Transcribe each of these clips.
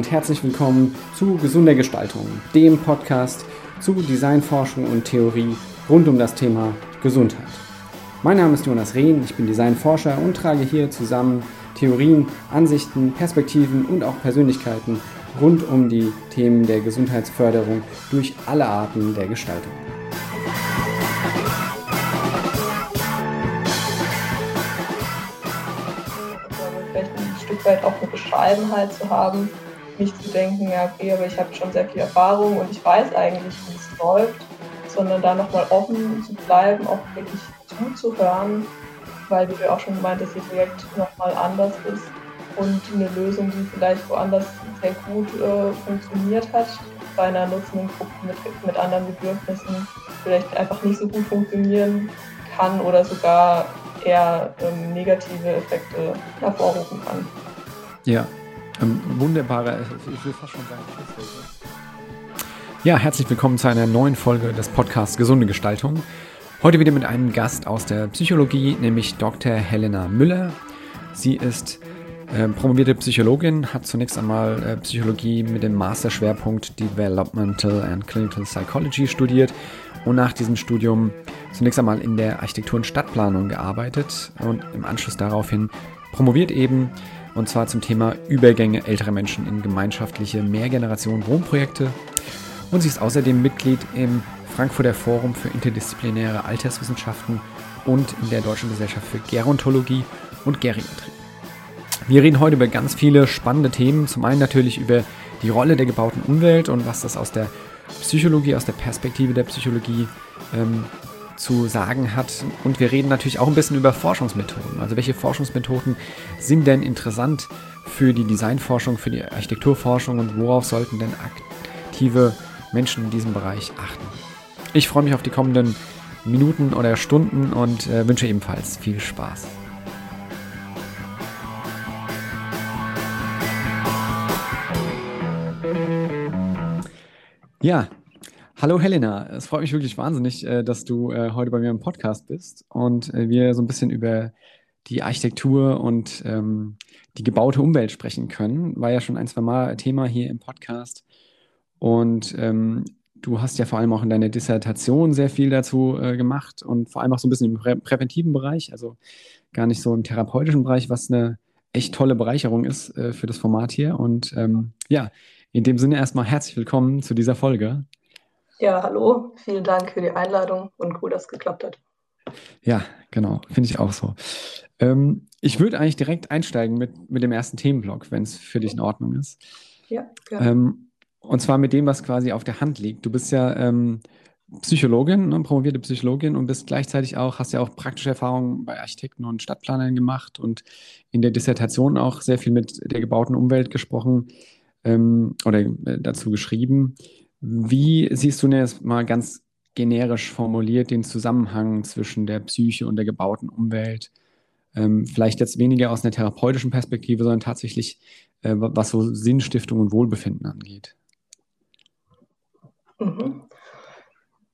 und herzlich willkommen zu Gesunder Gestaltung, dem Podcast zu Designforschung und Theorie rund um das Thema Gesundheit. Mein Name ist Jonas Rehn, ich bin Designforscher und trage hier zusammen Theorien, Ansichten, Perspektiven und auch Persönlichkeiten rund um die Themen der Gesundheitsförderung durch alle Arten der Gestaltung. Vielleicht ein Stück weit auch eine Bescheidenheit zu haben, nicht zu denken, ja okay, aber ich habe schon sehr viel Erfahrung und ich weiß eigentlich, wie es läuft, sondern da nochmal offen zu bleiben, auch wirklich zuzuhören, weil, wie du auch schon gemeint hast, ihr Projekt nochmal anders ist und eine Lösung, die vielleicht woanders sehr gut äh, funktioniert hat, bei einer nutzenden Gruppe mit, mit anderen Bedürfnissen vielleicht einfach nicht so gut funktionieren kann oder sogar eher ähm, negative Effekte hervorrufen kann. Ja, ähm, wunderbarer, ich will fast schon sagen, Ja, herzlich willkommen zu einer neuen Folge des Podcasts Gesunde Gestaltung. Heute wieder mit einem Gast aus der Psychologie, nämlich Dr. Helena Müller. Sie ist äh, promovierte Psychologin, hat zunächst einmal äh, Psychologie mit dem Masterschwerpunkt Developmental and Clinical Psychology studiert und nach diesem Studium zunächst einmal in der Architektur- und Stadtplanung gearbeitet und im Anschluss daraufhin promoviert eben und zwar zum Thema Übergänge älterer Menschen in gemeinschaftliche Mehrgeneration-Wohnprojekte. Und sie ist außerdem Mitglied im Frankfurter Forum für interdisziplinäre Alterswissenschaften und in der Deutschen Gesellschaft für Gerontologie und Geriatrie. Wir reden heute über ganz viele spannende Themen. Zum einen natürlich über die Rolle der gebauten Umwelt und was das aus der Psychologie, aus der Perspektive der Psychologie ähm, zu sagen hat. Und wir reden natürlich auch ein bisschen über Forschungsmethoden. Also welche Forschungsmethoden sind denn interessant für die Designforschung, für die Architekturforschung und worauf sollten denn aktive Menschen in diesem Bereich achten? Ich freue mich auf die kommenden Minuten oder Stunden und äh, wünsche ebenfalls viel Spaß. Ja, hallo Helena. Es freut mich wirklich wahnsinnig, äh, dass du äh, heute bei mir im Podcast bist und äh, wir so ein bisschen über die Architektur und ähm, die gebaute Umwelt sprechen können. War ja schon ein, zwei Mal Thema hier im Podcast. Und ähm, du hast ja vor allem auch in deiner Dissertation sehr viel dazu äh, gemacht und vor allem auch so ein bisschen im prä präventiven Bereich, also gar nicht so im therapeutischen Bereich, was eine echt tolle Bereicherung ist äh, für das Format hier. Und ähm, ja, in dem Sinne erstmal herzlich willkommen zu dieser Folge. Ja, hallo, vielen Dank für die Einladung und cool, dass es geklappt hat. Ja, genau, finde ich auch so. Ähm, ich würde eigentlich direkt einsteigen mit, mit dem ersten Themenblock, wenn es für dich in Ordnung ist. Ja, gerne. Ähm, und zwar mit dem, was quasi auf der Hand liegt. Du bist ja ähm, Psychologin, ne, promovierte Psychologin und bist gleichzeitig auch, hast ja auch praktische Erfahrungen bei Architekten und Stadtplanern gemacht und in der Dissertation auch sehr viel mit der gebauten Umwelt gesprochen ähm, oder äh, dazu geschrieben. Wie siehst du denn jetzt mal ganz generisch formuliert den Zusammenhang zwischen der Psyche und der gebauten Umwelt? Ähm, vielleicht jetzt weniger aus einer therapeutischen Perspektive, sondern tatsächlich, äh, was so Sinnstiftung und Wohlbefinden angeht. Mhm.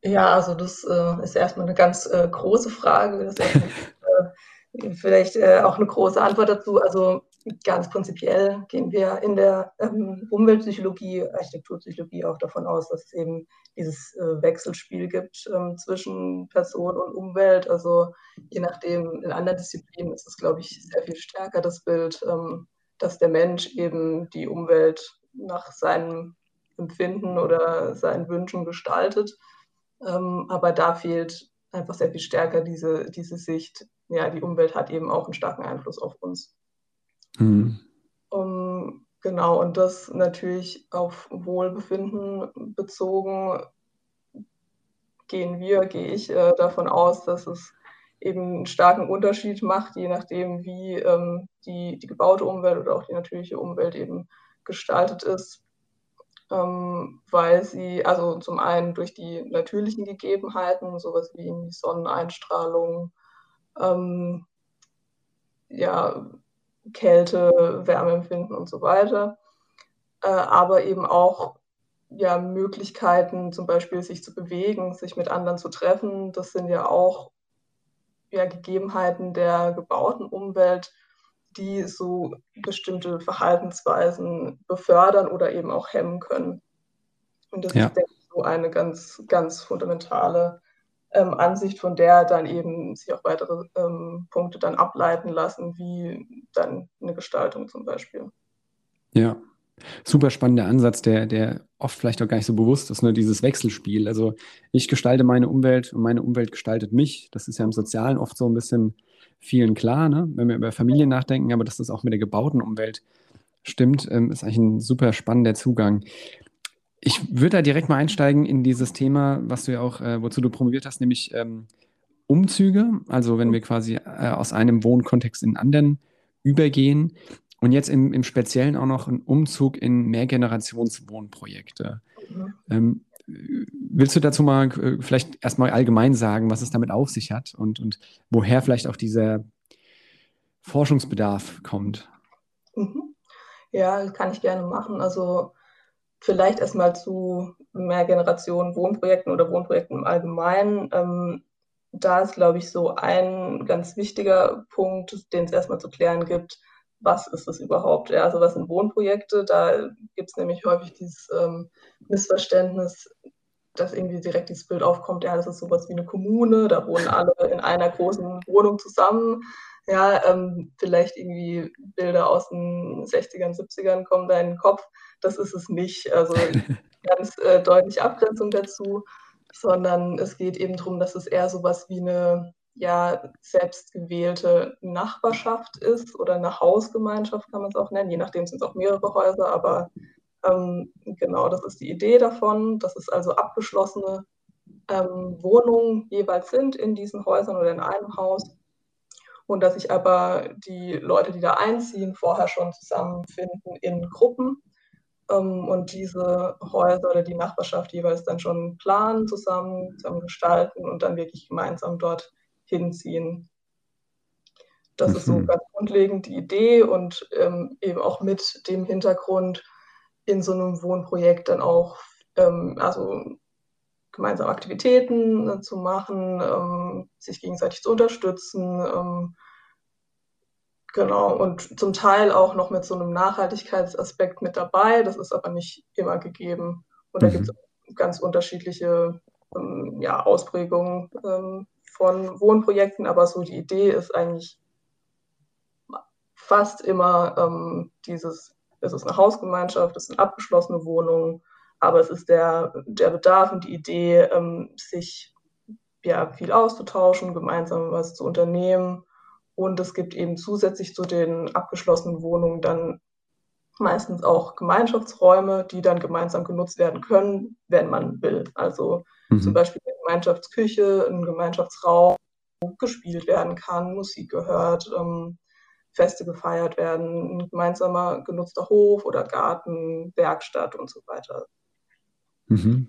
Ja, also das äh, ist erstmal eine ganz äh, große Frage. Das ist äh, vielleicht äh, auch eine große Antwort dazu. Also ganz prinzipiell gehen wir in der ähm, Umweltpsychologie, Architekturpsychologie auch davon aus, dass es eben dieses äh, Wechselspiel gibt ähm, zwischen Person und Umwelt. Also je nachdem, in anderen Disziplinen ist es, glaube ich, sehr viel stärker das Bild, ähm, dass der Mensch eben die Umwelt nach seinem Empfinden oder seinen Wünschen gestaltet. Ähm, aber da fehlt einfach sehr viel stärker diese, diese Sicht, ja, die Umwelt hat eben auch einen starken Einfluss auf uns. Mhm. Um, genau, und das natürlich auf Wohlbefinden bezogen gehen wir, gehe ich äh, davon aus, dass es eben einen starken Unterschied macht, je nachdem, wie ähm, die, die gebaute Umwelt oder auch die natürliche Umwelt eben gestaltet ist, ähm, weil sie, also zum einen durch die natürlichen Gegebenheiten, sowas wie Sonneneinstrahlung, ähm, ja, Kälte, Wärmeempfinden und so weiter, äh, aber eben auch ja, Möglichkeiten, zum Beispiel sich zu bewegen, sich mit anderen zu treffen. Das sind ja auch ja, Gegebenheiten der gebauten Umwelt, die so bestimmte Verhaltensweisen befördern oder eben auch hemmen können. Und das ja. ist, denke ich, so eine ganz, ganz fundamentale ähm, Ansicht, von der dann eben sich auch weitere ähm, Punkte dann ableiten lassen, wie dann eine Gestaltung zum Beispiel. Ja, super spannender Ansatz, der, der oft vielleicht auch gar nicht so bewusst ist, ne? dieses Wechselspiel. Also ich gestalte meine Umwelt und meine Umwelt gestaltet mich. Das ist ja im Sozialen oft so ein bisschen vielen klar, ne? wenn wir über Familien nachdenken, aber dass das auch mit der gebauten Umwelt stimmt, ähm, ist eigentlich ein super spannender Zugang. Ich würde da direkt mal einsteigen in dieses Thema, was du ja auch, äh, wozu du promoviert hast, nämlich ähm, Umzüge. Also wenn wir quasi äh, aus einem Wohnkontext in einen anderen übergehen. Und jetzt im, im Speziellen auch noch ein Umzug in Mehrgenerationswohnprojekte. Ähm, willst du dazu mal äh, vielleicht erstmal allgemein sagen, was es damit auf sich hat und, und woher vielleicht auch dieser Forschungsbedarf kommt? Mhm. Ja, kann ich gerne machen. Also vielleicht erstmal zu Mehrgenerationen-Wohnprojekten oder Wohnprojekten im Allgemeinen. Ähm, da ist, glaube ich, so ein ganz wichtiger Punkt, den es erstmal zu klären gibt, was ist es überhaupt? Ja, also was sind Wohnprojekte? Da gibt es nämlich häufig dieses ähm, Missverständnis, dass irgendwie direkt dieses Bild aufkommt, ja, das ist sowas wie eine Kommune, da wohnen alle in einer großen Wohnung zusammen. Ja, ähm, vielleicht irgendwie Bilder aus den 60ern, 70ern kommen da in den Kopf. Das ist es nicht. Also ganz äh, deutliche Abgrenzung dazu, sondern es geht eben darum, dass es eher sowas wie eine ja selbstgewählte Nachbarschaft ist oder eine Hausgemeinschaft kann man es auch nennen, je nachdem sind es auch mehrere Häuser, aber ähm, genau, das ist die Idee davon, dass es also abgeschlossene ähm, Wohnungen jeweils sind in diesen Häusern oder in einem Haus. Und dass sich aber die Leute, die da einziehen, vorher schon zusammenfinden in Gruppen und diese Häuser oder die Nachbarschaft jeweils dann schon planen, zusammen, zusammen gestalten und dann wirklich gemeinsam dort hinziehen. Das mhm. ist so mhm. ganz grundlegend die Idee und ähm, eben auch mit dem Hintergrund in so einem Wohnprojekt dann auch ähm, also gemeinsam Aktivitäten äh, zu machen, ähm, sich gegenseitig zu unterstützen. Genau, und zum Teil auch noch mit so einem Nachhaltigkeitsaspekt mit dabei. Das ist aber nicht immer gegeben. Und da mhm. gibt es ganz unterschiedliche ähm, ja, Ausprägungen ähm, von Wohnprojekten, aber so die Idee ist eigentlich fast immer ähm, dieses, es ist eine Hausgemeinschaft, es sind abgeschlossene Wohnungen, aber es ist der, der Bedarf und die Idee, ähm, sich ja, viel auszutauschen, gemeinsam was zu unternehmen. Und es gibt eben zusätzlich zu den abgeschlossenen Wohnungen dann meistens auch Gemeinschaftsräume, die dann gemeinsam genutzt werden können, wenn man will. Also mhm. zum Beispiel eine Gemeinschaftsküche, ein Gemeinschaftsraum, wo gespielt werden kann, Musik gehört, ähm, Feste gefeiert werden, ein gemeinsamer genutzter Hof oder Garten, Werkstatt und so weiter. Mhm.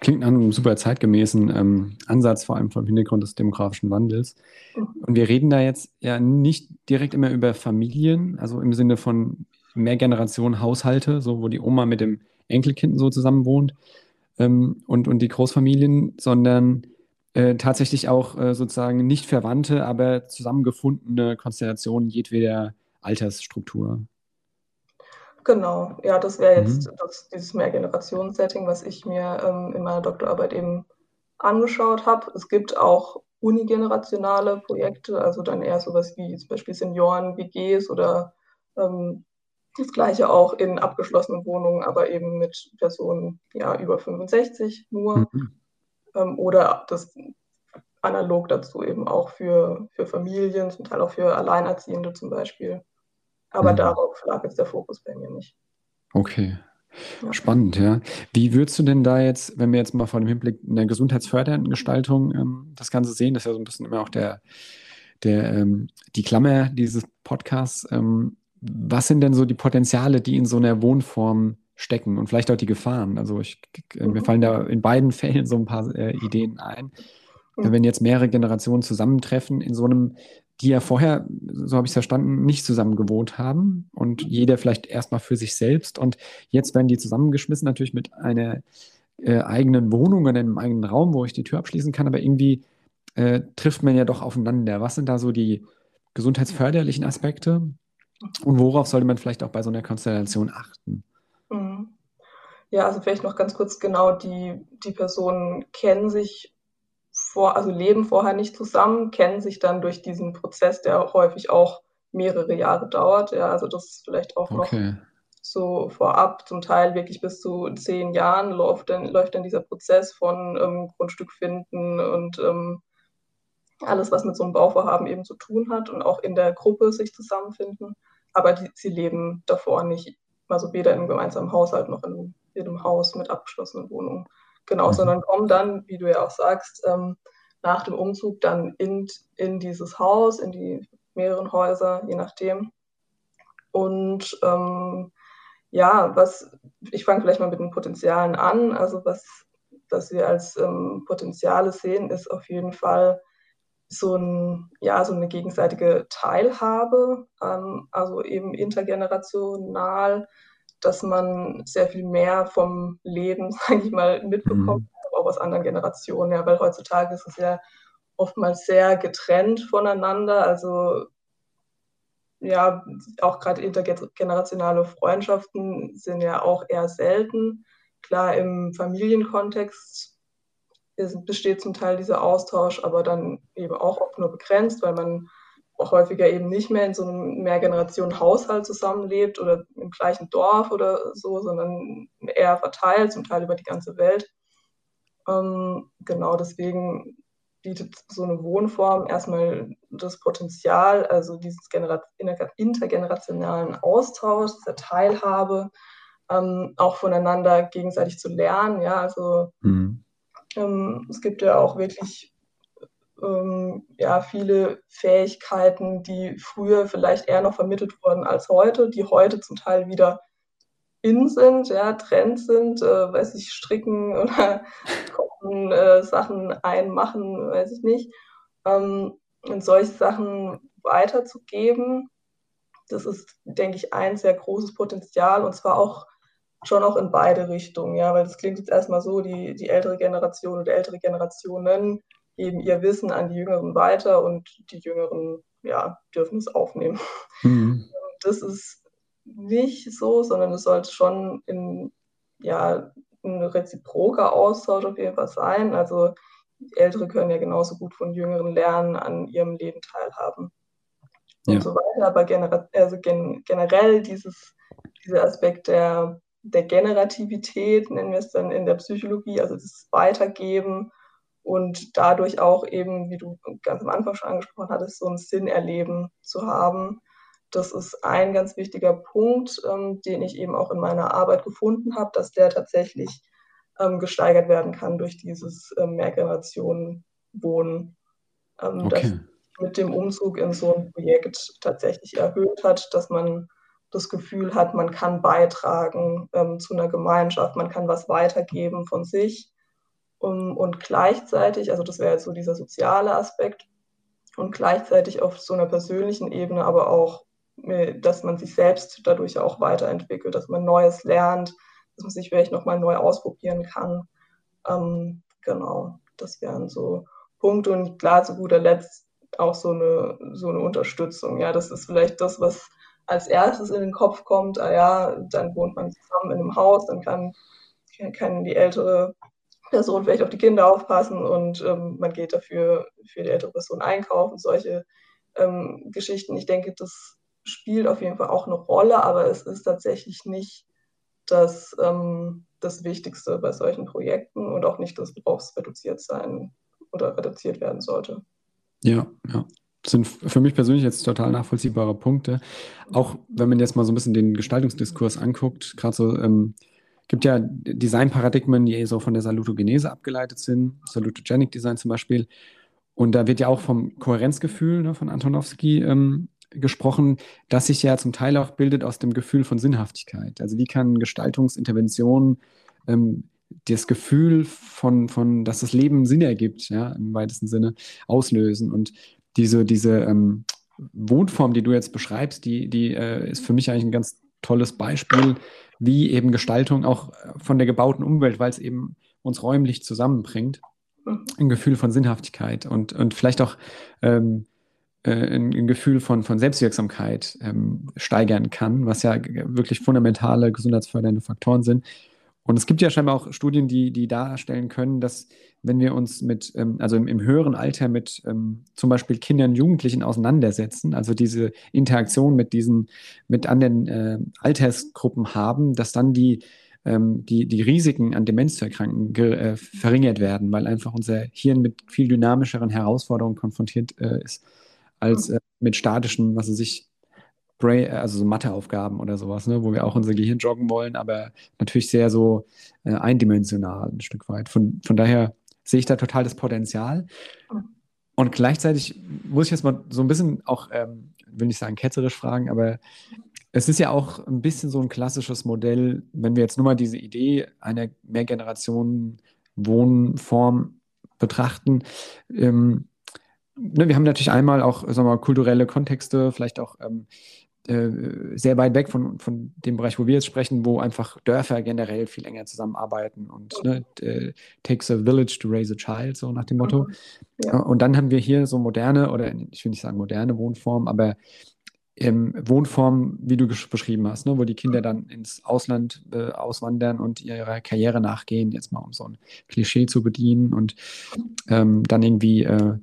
Klingt nach einem super zeitgemäßen ähm, Ansatz, vor allem vom Hintergrund des demografischen Wandels. Mhm. Und wir reden da jetzt ja nicht direkt immer über Familien, also im Sinne von Mehrgenerationen-Haushalte, so wo die Oma mit dem Enkelkind so zusammen wohnt ähm, und, und die Großfamilien, sondern äh, tatsächlich auch äh, sozusagen nicht verwandte, aber zusammengefundene Konstellationen jedweder Altersstruktur. Genau, ja, das wäre jetzt mhm. das, dieses Mehrgenerationen-Setting, was ich mir ähm, in meiner Doktorarbeit eben angeschaut habe. Es gibt auch unigenerationale Projekte, also dann eher sowas wie zum Beispiel Senioren-WGs oder ähm, das gleiche auch in abgeschlossenen Wohnungen, aber eben mit Personen ja, über 65 nur. Mhm. Ähm, oder das analog dazu eben auch für, für Familien, zum Teil auch für Alleinerziehende zum Beispiel. Aber mhm. darauf lag jetzt der Fokus bei mir nicht. Okay. Ja. Spannend, ja. Wie würdest du denn da jetzt, wenn wir jetzt mal vor dem Hinblick einer gesundheitsfördernden Gestaltung ähm, das Ganze sehen, das ist ja so ein bisschen immer auch der, der, ähm, die Klammer dieses Podcasts, ähm, was sind denn so die Potenziale, die in so einer Wohnform stecken und vielleicht auch die Gefahren? Also ich, äh, mir mhm. fallen da in beiden Fällen so ein paar äh, Ideen ein. Wenn jetzt mehrere Generationen zusammentreffen in so einem, die ja vorher, so habe ich es verstanden, nicht zusammen gewohnt haben und jeder vielleicht erstmal für sich selbst und jetzt werden die zusammengeschmissen, natürlich mit einer äh, eigenen Wohnung in einem eigenen Raum, wo ich die Tür abschließen kann, aber irgendwie äh, trifft man ja doch aufeinander. Was sind da so die gesundheitsförderlichen Aspekte? Und worauf sollte man vielleicht auch bei so einer Konstellation achten? Mhm. Ja, also vielleicht noch ganz kurz genau, die, die Personen kennen sich vor, also leben vorher nicht zusammen, kennen sich dann durch diesen Prozess, der häufig auch mehrere Jahre dauert. Ja, also das ist vielleicht auch okay. noch so vorab, zum Teil wirklich bis zu zehn Jahren läuft dann, läuft dann dieser Prozess von ähm, Grundstück finden und ähm, alles, was mit so einem Bauvorhaben eben zu tun hat und auch in der Gruppe sich zusammenfinden. Aber die, sie leben davor nicht, also weder im gemeinsamen Haushalt noch in, jedem Haus mit abgeschlossenen Wohnungen. Genau, mhm. sondern kommen dann, wie du ja auch sagst, ähm, nach dem Umzug dann in, in dieses Haus, in die mehreren Häuser, je nachdem. Und ähm, ja, was, ich fange vielleicht mal mit den Potenzialen an. Also was, was wir als ähm, Potenziale sehen, ist auf jeden Fall so, ein, ja, so eine gegenseitige Teilhabe, ähm, also eben intergenerational, dass man sehr viel mehr vom Leben, sage ich mal, mitbekommt, mhm. auch aus anderen Generationen. Ja, weil heutzutage ist es ja oftmals sehr getrennt voneinander. Also ja, auch gerade intergenerationale Freundschaften sind ja auch eher selten. Klar, im Familienkontext ist, besteht zum Teil dieser Austausch, aber dann eben auch oft nur begrenzt, weil man häufiger eben nicht mehr in so einem Mehrgenerationen-Haushalt zusammenlebt oder im gleichen Dorf oder so, sondern eher verteilt, zum Teil über die ganze Welt. Ähm, genau deswegen bietet so eine Wohnform erstmal das Potenzial, also dieses intergenerationalen Austausch, der Teilhabe, ähm, auch voneinander gegenseitig zu lernen. Ja, also mhm. ähm, es gibt ja auch wirklich ähm, ja, viele Fähigkeiten, die früher vielleicht eher noch vermittelt wurden als heute, die heute zum Teil wieder in sind, ja, Trend sind, äh, weiß ich, stricken oder kochen, äh, Sachen einmachen, weiß ich nicht. Ähm, und solche Sachen weiterzugeben, das ist, denke ich, ein sehr großes Potenzial und zwar auch schon auch in beide Richtungen, ja, weil das klingt jetzt erstmal so, die, die ältere Generation oder ältere Generationen geben ihr Wissen an die Jüngeren weiter und die Jüngeren, ja, dürfen es aufnehmen. Mhm. Das ist nicht so, sondern es sollte schon in, ja, ein reziproker Austausch auf jeden Fall sein. Also Ältere können ja genauso gut von Jüngeren lernen, an ihrem Leben teilhaben ja. und so weiter. Aber genera also gen generell dieses, dieser Aspekt der, der Generativität, nennen wir es dann in der Psychologie, also das Weitergeben und dadurch auch eben, wie du ganz am Anfang schon angesprochen hattest, so ein Sinn erleben zu haben das ist ein ganz wichtiger Punkt, ähm, den ich eben auch in meiner Arbeit gefunden habe, dass der tatsächlich ähm, gesteigert werden kann durch dieses ähm, Mehrgenerationen-Wohnen. Ähm, okay. Das mit dem Umzug in so ein Projekt tatsächlich erhöht hat, dass man das Gefühl hat, man kann beitragen ähm, zu einer Gemeinschaft, man kann was weitergeben von sich. Um, und gleichzeitig, also das wäre jetzt so dieser soziale Aspekt, und gleichzeitig auf so einer persönlichen Ebene aber auch äh, dass man sich selbst dadurch auch weiterentwickelt, dass man Neues lernt, dass man sich vielleicht nochmal neu ausprobieren kann. Ähm, genau, das wären so Punkte. Und klar, zu guter Letzt auch so eine, so eine Unterstützung. Ja, das ist vielleicht das, was als erstes in den Kopf kommt. Ah ja, dann wohnt man zusammen in einem Haus, dann kann, kann die ältere Person vielleicht auf die Kinder aufpassen und ähm, man geht dafür für die ältere Person einkaufen, solche ähm, Geschichten. Ich denke, das spielt auf jeden Fall auch eine Rolle, aber es ist tatsächlich nicht das, ähm, das Wichtigste bei solchen Projekten und auch nicht das, worauf es reduziert sein oder reduziert werden sollte. Ja, ja. Das sind für mich persönlich jetzt total nachvollziehbare Punkte. Auch wenn man jetzt mal so ein bisschen den Gestaltungsdiskurs anguckt, gerade so, ähm, gibt ja Designparadigmen, die so von der Salutogenese abgeleitet sind, Salutogenic Design zum Beispiel. Und da wird ja auch vom Kohärenzgefühl ne, von Antonowski ähm, gesprochen, das sich ja zum Teil auch bildet aus dem Gefühl von Sinnhaftigkeit. Also wie kann Gestaltungsintervention ähm, das Gefühl von, von, dass das Leben Sinn ergibt, ja, im weitesten Sinne auslösen. Und diese, diese ähm, Wohnform, die du jetzt beschreibst, die, die äh, ist für mich eigentlich ein ganz tolles Beispiel, wie eben Gestaltung auch von der gebauten Umwelt, weil es eben uns räumlich zusammenbringt, mhm. ein Gefühl von Sinnhaftigkeit und, und vielleicht auch ähm, äh, ein, ein, Gefühl von, von Selbstwirksamkeit ähm, steigern kann, was ja wirklich fundamentale gesundheitsfördernde Faktoren sind. Und es gibt ja scheinbar auch Studien, die, die darstellen können, dass wenn wir uns mit, ähm, also im, im, höheren Alter mit ähm, zum Beispiel Kindern Jugendlichen auseinandersetzen, also diese Interaktion mit diesen, mit anderen äh, Altersgruppen haben, dass dann die, ähm, die, die Risiken an Demenz zu erkranken äh, verringert werden, weil einfach unser Hirn mit viel dynamischeren Herausforderungen konfrontiert äh, ist als äh, mit statischen, was weiß ich, Bray, also so Matheaufgaben oder sowas, ne, wo wir auch unser Gehirn joggen wollen, aber natürlich sehr so äh, eindimensional ein Stück weit. Von, von daher sehe ich da total das Potenzial. Und gleichzeitig muss ich jetzt mal so ein bisschen auch, ähm, will nicht sagen ketzerisch fragen, aber es ist ja auch ein bisschen so ein klassisches Modell, wenn wir jetzt nur mal diese Idee einer Mehrgenerationen-Wohnform betrachten. Ähm, ne, wir haben natürlich einmal auch sagen wir mal, kulturelle Kontexte, vielleicht auch ähm, äh, sehr weit weg von, von dem Bereich, wo wir jetzt sprechen, wo einfach Dörfer generell viel enger zusammenarbeiten und ne, äh, takes a village to raise a child, so nach dem Motto. Ja. Und dann haben wir hier so moderne, oder ich will nicht sagen moderne Wohnformen, aber ähm, Wohnformen, wie du beschrieben hast, ne, wo die Kinder dann ins Ausland äh, auswandern und ihrer Karriere nachgehen, jetzt mal um so ein Klischee zu bedienen und ähm, dann irgendwie äh,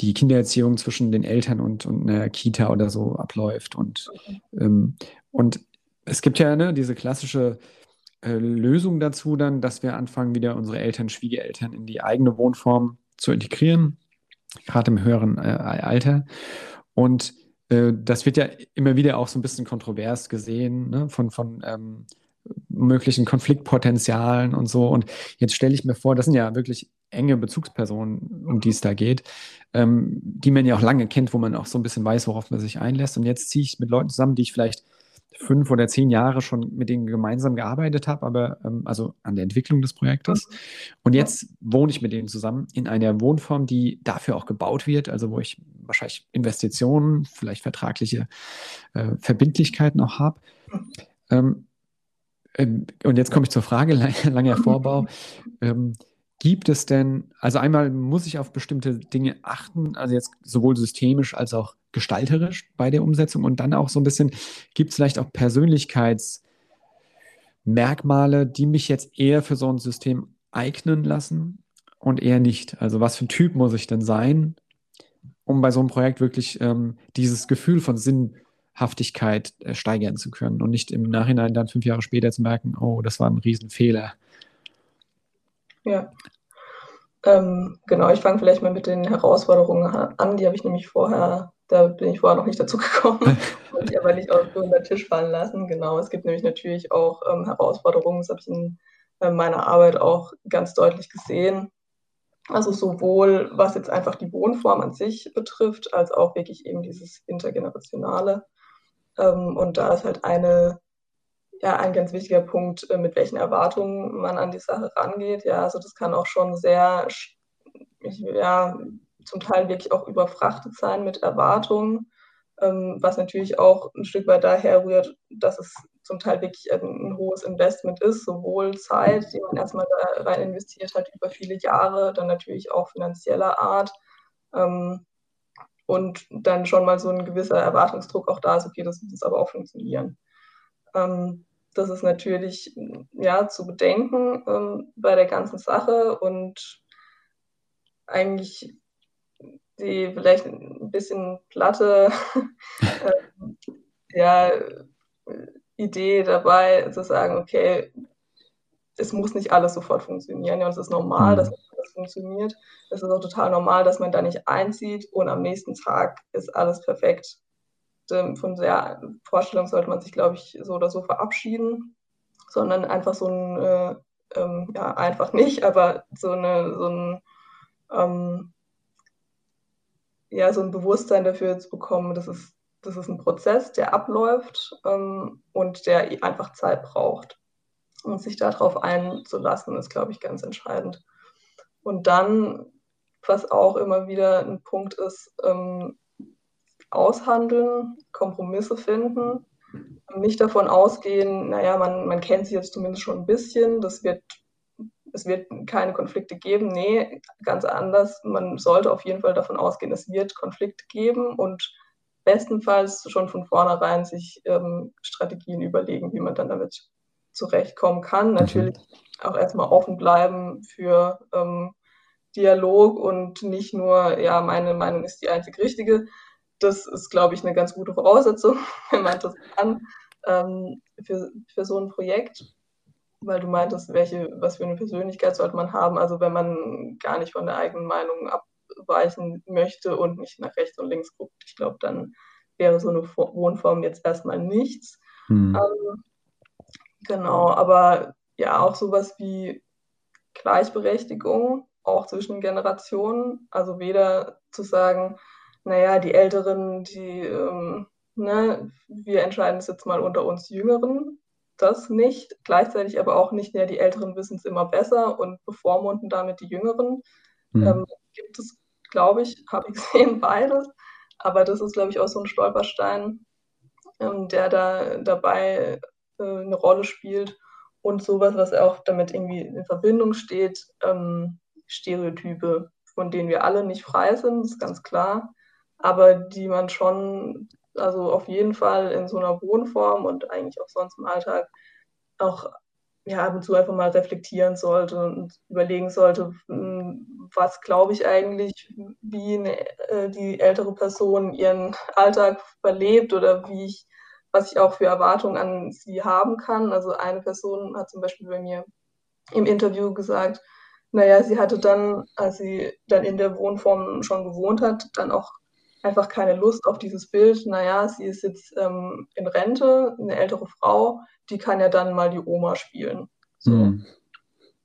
die Kindererziehung zwischen den Eltern und, und einer Kita oder so abläuft. Und, ähm, und es gibt ja ne, diese klassische äh, Lösung dazu dann, dass wir anfangen, wieder unsere Eltern, Schwiegereltern in die eigene Wohnform zu integrieren, gerade im höheren äh, Alter. Und äh, das wird ja immer wieder auch so ein bisschen kontrovers gesehen ne, von, von ähm, möglichen Konfliktpotenzialen und so. Und jetzt stelle ich mir vor, das sind ja wirklich enge Bezugspersonen, um die es da geht, ähm, die man ja auch lange kennt, wo man auch so ein bisschen weiß, worauf man sich einlässt. Und jetzt ziehe ich mit Leuten zusammen, die ich vielleicht fünf oder zehn Jahre schon mit denen gemeinsam gearbeitet habe, aber ähm, also an der Entwicklung des Projektes. Und jetzt wohne ich mit denen zusammen in einer Wohnform, die dafür auch gebaut wird, also wo ich wahrscheinlich Investitionen, vielleicht vertragliche äh, Verbindlichkeiten auch habe. Ähm, ähm, und jetzt komme ich zur Frage, langer Vorbau. Gibt es denn, also einmal muss ich auf bestimmte Dinge achten, also jetzt sowohl systemisch als auch gestalterisch bei der Umsetzung und dann auch so ein bisschen, gibt es vielleicht auch Persönlichkeitsmerkmale, die mich jetzt eher für so ein System eignen lassen und eher nicht? Also was für ein Typ muss ich denn sein, um bei so einem Projekt wirklich ähm, dieses Gefühl von Sinnhaftigkeit äh, steigern zu können und nicht im Nachhinein dann fünf Jahre später zu merken, oh, das war ein Riesenfehler. Ja. Ähm, genau, ich fange vielleicht mal mit den Herausforderungen an. Die habe ich nämlich vorher, da bin ich vorher noch nicht dazu gekommen, wollte ich aber nicht auf den Tisch fallen lassen. Genau, es gibt nämlich natürlich auch ähm, Herausforderungen, das habe ich in äh, meiner Arbeit auch ganz deutlich gesehen. Also sowohl was jetzt einfach die Wohnform an sich betrifft, als auch wirklich eben dieses Intergenerationale. Ähm, und da ist halt eine ja ein ganz wichtiger Punkt, äh, mit welchen Erwartungen man an die Sache rangeht. Ja, also das kann auch schon sehr, ja, zum Teil wirklich auch überfrachtet sein mit Erwartungen, ähm, was natürlich auch ein Stück weit daher rührt, dass es zum Teil wirklich ein, hohes Investment ist, sowohl Zeit, die man erstmal da rein investiert hat über viele Jahre, dann natürlich auch finanzieller Art. Ähm, und dann schon mal so ein gewisser Erwartungsdruck auch da ist, okay, das muss aber auch funktionieren. Ähm, das ist natürlich ja, zu bedenken ähm, bei der ganzen Sache und eigentlich die vielleicht ein bisschen platte äh, ja, Idee dabei zu sagen, okay, es muss nicht alles sofort funktionieren. Ja, und es ist normal, mhm. dass das funktioniert. Es ist auch total normal, dass man da nicht einzieht und am nächsten Tag ist alles perfekt von der Vorstellung sollte man sich, glaube ich, so oder so verabschieden, sondern einfach so ein, äh, ähm, ja, einfach nicht, aber so, eine, so ein, ähm, ja, so ein Bewusstsein dafür zu bekommen, das ist, das ist ein Prozess, der abläuft ähm, und der einfach Zeit braucht. Und sich darauf einzulassen, ist, glaube ich, ganz entscheidend. Und dann, was auch immer wieder ein Punkt ist, ähm, aushandeln, Kompromisse finden, nicht davon ausgehen, naja, man, man kennt sie jetzt zumindest schon ein bisschen, das wird es wird keine Konflikte geben. Nee, ganz anders. Man sollte auf jeden Fall davon ausgehen, es wird Konflikte geben und bestenfalls schon von vornherein sich ähm, Strategien überlegen, wie man dann damit zurechtkommen kann. Natürlich auch erstmal offen bleiben für ähm, Dialog und nicht nur, ja, meine Meinung ist die einzig richtige. Das ist, glaube ich, eine ganz gute Voraussetzung, wenn man das kann, ähm, für, für so ein Projekt. Weil du meintest, welche, was für eine Persönlichkeit sollte man haben. Also wenn man gar nicht von der eigenen Meinung abweichen möchte und nicht nach rechts und links guckt, ich glaube, dann wäre so eine Wohnform jetzt erstmal nichts. Mhm. Ähm, genau, aber ja, auch sowas wie Gleichberechtigung, auch zwischen Generationen. Also weder zu sagen, naja, die Älteren, die, ähm, ne, wir entscheiden es jetzt mal unter uns Jüngeren, das nicht. Gleichzeitig aber auch nicht, ja, die Älteren wissen es immer besser und bevormunden damit die Jüngeren. Mhm. Ähm, gibt es, glaube ich, habe ich gesehen, beides. Aber das ist, glaube ich, auch so ein Stolperstein, ähm, der da dabei äh, eine Rolle spielt und sowas, was auch damit irgendwie in Verbindung steht, ähm, Stereotype, von denen wir alle nicht frei sind, ist ganz klar, aber die man schon, also auf jeden Fall in so einer Wohnform und eigentlich auch sonst im Alltag auch ja, ab und zu einfach mal reflektieren sollte und überlegen sollte, hm, was glaube ich eigentlich, wie eine, äh, die ältere Person ihren Alltag verlebt oder wie ich was ich auch für Erwartungen an sie haben kann. Also eine Person hat zum Beispiel bei mir im Interview gesagt, naja, sie hatte dann, als sie dann in der Wohnform schon gewohnt hat, dann auch einfach keine Lust auf dieses Bild, naja, sie ist jetzt ähm, in Rente, eine ältere Frau, die kann ja dann mal die Oma spielen. So. Mhm.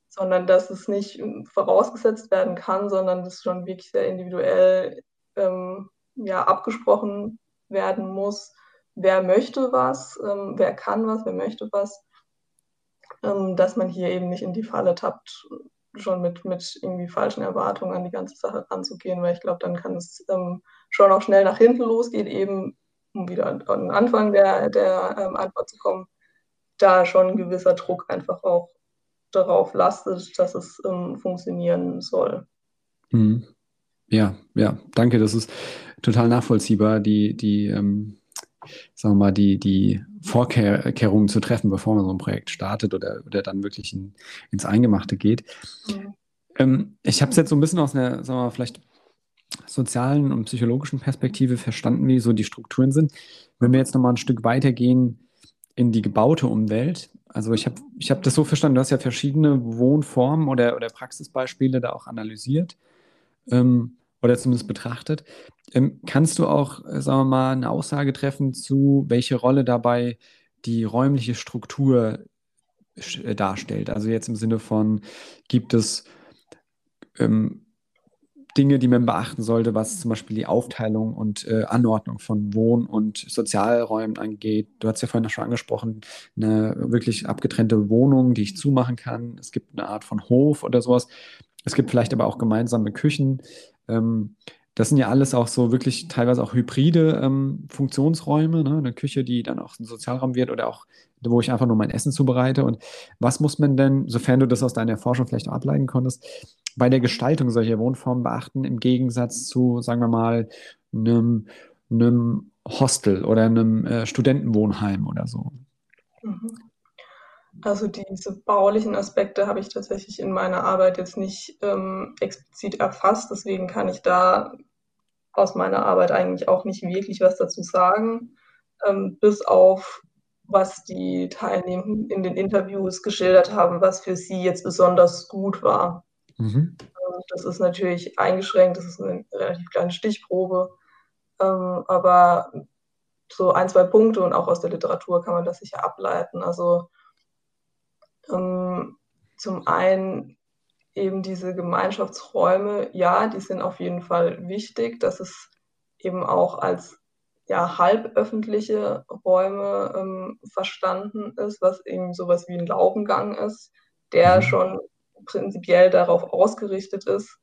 Sondern dass es nicht vorausgesetzt werden kann, sondern dass schon wirklich sehr individuell ähm, ja, abgesprochen werden muss, wer möchte was, ähm, wer kann was, wer möchte was, ähm, dass man hier eben nicht in die Falle tappt, schon mit, mit irgendwie falschen Erwartungen an die ganze Sache ranzugehen, weil ich glaube, dann kann es ähm, schon auch schnell nach hinten losgehen, eben um wieder an, den Anfang der, der ähm, Antwort zu kommen, da schon ein gewisser Druck einfach auch darauf lastet, dass es ähm, funktionieren soll. Mhm. Ja, ja, danke. Das ist total nachvollziehbar. Die, die, ähm, sagen wir mal, die, die Vorkehrungen zu treffen, bevor man so ein Projekt startet oder, oder dann wirklich in, ins Eingemachte geht. Mhm. Ähm, ich habe es jetzt so ein bisschen aus einer, sagen wir mal, vielleicht sozialen und psychologischen Perspektive verstanden, wie so die Strukturen sind. Wenn wir jetzt nochmal ein Stück weitergehen in die gebaute Umwelt, also ich habe ich hab das so verstanden, du hast ja verschiedene Wohnformen oder, oder Praxisbeispiele da auch analysiert. Ähm, oder zumindest betrachtet. Ähm, kannst du auch, äh, sagen wir mal, eine Aussage treffen zu, welche Rolle dabei die räumliche Struktur äh, darstellt? Also jetzt im Sinne von, gibt es ähm, Dinge, die man beachten sollte, was zum Beispiel die Aufteilung und äh, Anordnung von Wohn- und Sozialräumen angeht. Du hast ja vorhin schon angesprochen, eine wirklich abgetrennte Wohnung, die ich zumachen kann. Es gibt eine Art von Hof oder sowas. Es gibt vielleicht aber auch gemeinsame Küchen. Ähm, das sind ja alles auch so wirklich teilweise auch hybride ähm, Funktionsräume, ne? eine Küche, die dann auch ein Sozialraum wird oder auch, wo ich einfach nur mein Essen zubereite. Und was muss man denn, sofern du das aus deiner Forschung vielleicht auch ableiten konntest, bei der Gestaltung solcher Wohnformen beachten, im Gegensatz zu, sagen wir mal, einem, einem Hostel oder einem äh, Studentenwohnheim oder so? Mhm. Also diese baulichen Aspekte habe ich tatsächlich in meiner Arbeit jetzt nicht ähm, explizit erfasst, deswegen kann ich da aus meiner Arbeit eigentlich auch nicht wirklich was dazu sagen, ähm, bis auf was die Teilnehmenden in den Interviews geschildert haben, was für sie jetzt besonders gut war. Mhm. Ähm, das ist natürlich eingeschränkt, das ist eine relativ kleine Stichprobe, ähm, aber so ein, zwei Punkte und auch aus der Literatur kann man das sicher ableiten. Also ähm, zum einen eben diese Gemeinschaftsräume, ja, die sind auf jeden Fall wichtig, dass es eben auch als ja, halböffentliche Räume ähm, verstanden ist, was eben sowas wie ein Laubengang ist, der mhm. schon prinzipiell darauf ausgerichtet ist,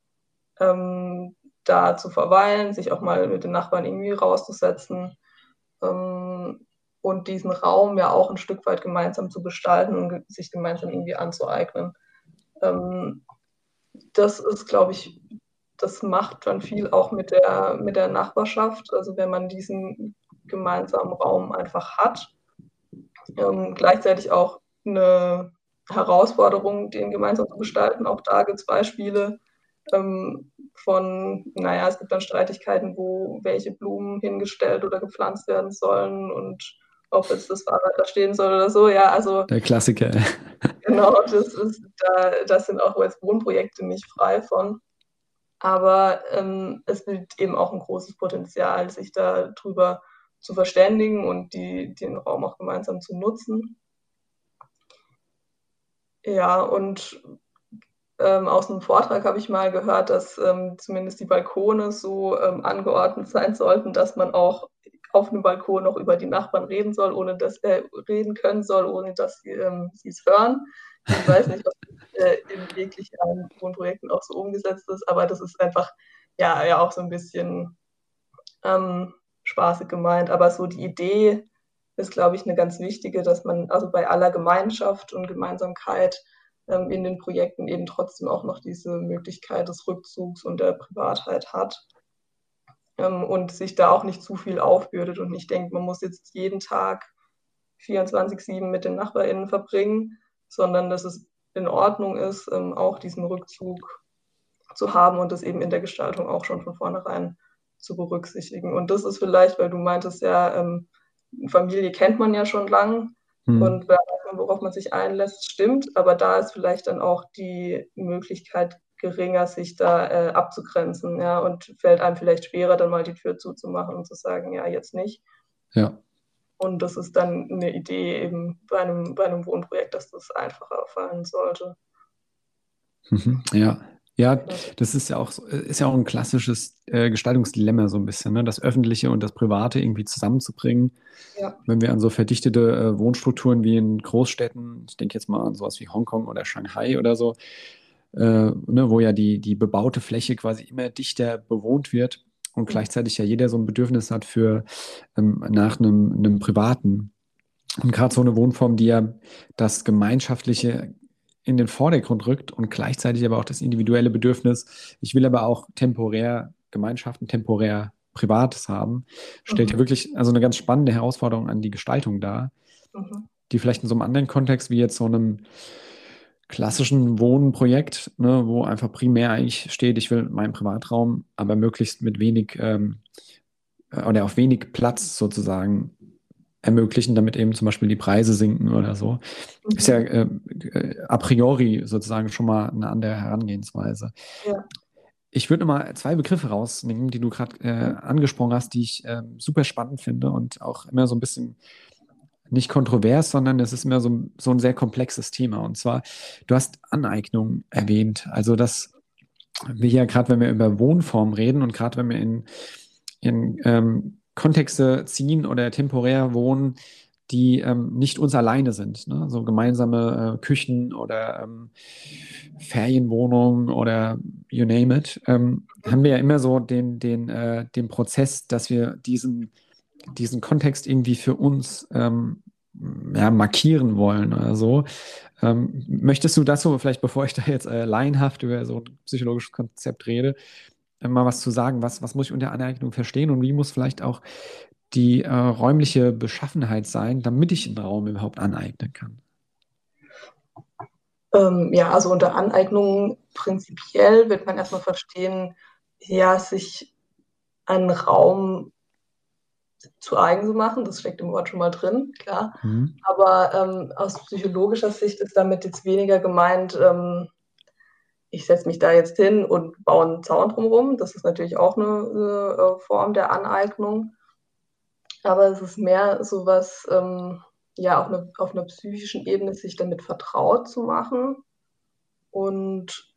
ähm, da zu verweilen, sich auch mal mit den Nachbarn irgendwie rauszusetzen. Ähm, und diesen Raum ja auch ein Stück weit gemeinsam zu gestalten und sich gemeinsam irgendwie anzueignen. Ähm, das ist, glaube ich, das macht dann viel auch mit der, mit der Nachbarschaft. Also wenn man diesen gemeinsamen Raum einfach hat. Ähm, gleichzeitig auch eine Herausforderung, den gemeinsam zu gestalten. Auch da gibt es Beispiele ähm, von, naja, es gibt dann Streitigkeiten, wo welche Blumen hingestellt oder gepflanzt werden sollen und ob jetzt das Fahrrad da stehen soll oder so. Ja, also. Der Klassiker. Genau, das ist, da, das sind auch jetzt Wohnprojekte nicht frei von. Aber ähm, es gibt eben auch ein großes Potenzial, sich darüber zu verständigen und die, den Raum auch gemeinsam zu nutzen. Ja, und ähm, aus einem Vortrag habe ich mal gehört, dass ähm, zumindest die Balkone so ähm, angeordnet sein sollten, dass man auch auf einem Balkon noch über die Nachbarn reden soll, ohne dass er äh, reden können soll, ohne dass sie ähm, es hören. Ich weiß nicht, ob das äh, in wirklich allen Wohnprojekten auch so umgesetzt ist, aber das ist einfach ja, ja auch so ein bisschen ähm, spaßig gemeint. Aber so die Idee ist, glaube ich, eine ganz wichtige, dass man also bei aller Gemeinschaft und Gemeinsamkeit ähm, in den Projekten eben trotzdem auch noch diese Möglichkeit des Rückzugs und der Privatheit hat ähm, und sich da auch nicht zu viel aufbürdet und nicht denkt, man muss jetzt jeden Tag 24-7 mit den NachbarInnen verbringen, sondern dass es in Ordnung ist, ähm, auch diesen Rückzug zu haben und das eben in der Gestaltung auch schon von vornherein zu berücksichtigen. Und das ist vielleicht, weil du meintest ja, ähm, Familie kennt man ja schon lang hm. und worauf man sich einlässt, stimmt, aber da ist vielleicht dann auch die Möglichkeit geringer, sich da äh, abzugrenzen, ja, und fällt einem vielleicht schwerer, dann mal die Tür zuzumachen und zu sagen, ja, jetzt nicht. Ja. Und das ist dann eine Idee eben bei einem, bei einem Wohnprojekt, dass das einfacher fallen sollte. Mhm. Ja, ja, das ist ja auch, ist ja auch ein klassisches äh, Gestaltungsdilemma so ein bisschen, ne? das Öffentliche und das Private irgendwie zusammenzubringen. Ja. Wenn wir an so verdichtete äh, Wohnstrukturen wie in Großstädten, ich denke jetzt mal an sowas wie Hongkong oder Shanghai oder so, äh, ne, wo ja die, die bebaute Fläche quasi immer dichter bewohnt wird und gleichzeitig ja jeder so ein Bedürfnis hat für ähm, nach einem, einem privaten. Und gerade so eine Wohnform, die ja das Gemeinschaftliche in den Vordergrund rückt und gleichzeitig aber auch das individuelle Bedürfnis, ich will aber auch temporär Gemeinschaften, temporär Privates haben, stellt mhm. ja wirklich also eine ganz spannende Herausforderung an die Gestaltung dar, mhm. die vielleicht in so einem anderen Kontext wie jetzt so einem klassischen Wohnprojekt, ne, wo einfach primär eigentlich steht, ich will meinen Privatraum, aber möglichst mit wenig ähm, oder auf wenig Platz sozusagen ermöglichen, damit eben zum Beispiel die Preise sinken oder so. Mhm. Ist ja äh, äh, a priori sozusagen schon mal eine andere Herangehensweise. Ja. Ich würde mal zwei Begriffe rausnehmen, die du gerade äh, angesprochen hast, die ich äh, super spannend finde und auch immer so ein bisschen nicht kontrovers, sondern es ist immer so, so ein sehr komplexes Thema. Und zwar, du hast Aneignung erwähnt. Also, dass wir ja gerade, wenn wir über Wohnform reden und gerade wenn wir in, in ähm, Kontexte ziehen oder temporär wohnen, die ähm, nicht uns alleine sind. Ne? So gemeinsame äh, Küchen oder ähm, Ferienwohnungen oder you name it. Ähm, haben wir ja immer so den, den, äh, den Prozess, dass wir diesen, diesen Kontext irgendwie für uns ähm, ja, markieren wollen oder so. Ähm, möchtest du dazu, vielleicht bevor ich da jetzt äh, laienhaft über so ein psychologisches Konzept rede, mal was zu sagen. Was, was muss ich unter Aneignung verstehen und wie muss vielleicht auch die äh, räumliche Beschaffenheit sein, damit ich einen Raum überhaupt aneignen kann? Ähm, ja, also unter Aneignung prinzipiell wird man erstmal verstehen, ja, sich einen Raum zu eigen zu machen. Das steckt im Wort schon mal drin, klar. Mhm. Aber ähm, aus psychologischer Sicht ist damit jetzt weniger gemeint, ähm, ich setze mich da jetzt hin und baue einen Zaun drumherum. Das ist natürlich auch eine, eine äh, Form der Aneignung. Aber es ist mehr so was, ähm, ja, auf, eine, auf einer psychischen Ebene sich damit vertraut zu machen und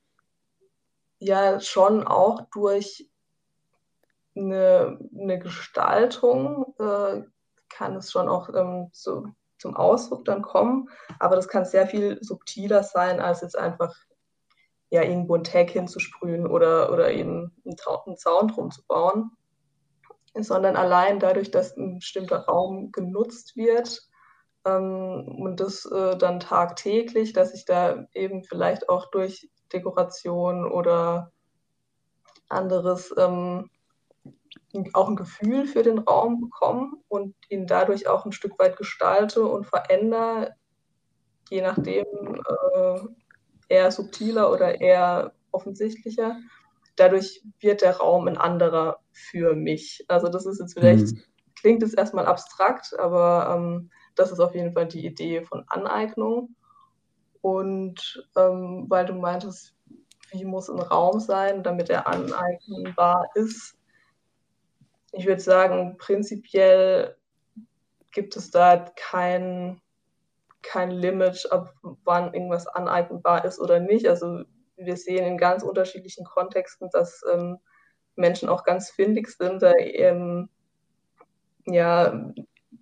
ja, schon auch durch eine, eine Gestaltung äh, kann es schon auch ähm, so, zum Ausdruck dann kommen, aber das kann sehr viel subtiler sein, als jetzt einfach ja, irgendwo ein Tag hinzusprühen oder, oder eben einen, einen Zaun drum zu bauen, sondern allein dadurch, dass ein bestimmter Raum genutzt wird, ähm, und das äh, dann tagtäglich, dass ich da eben vielleicht auch durch Dekoration oder anderes ähm, auch ein Gefühl für den Raum bekomme und ihn dadurch auch ein Stück weit gestalte und verändere, je nachdem äh, eher subtiler oder eher offensichtlicher. Dadurch wird der Raum ein anderer für mich. Also das ist jetzt vielleicht, mhm. klingt es erstmal abstrakt, aber ähm, das ist auf jeden Fall die Idee von Aneignung. Und ähm, weil du meintest, wie muss ein Raum sein, damit er aneignbar ist, ich würde sagen, prinzipiell gibt es da kein, kein Limit, ab wann irgendwas aneignbar ist oder nicht. Also wir sehen in ganz unterschiedlichen Kontexten, dass ähm, Menschen auch ganz findig sind, da ähm, ja,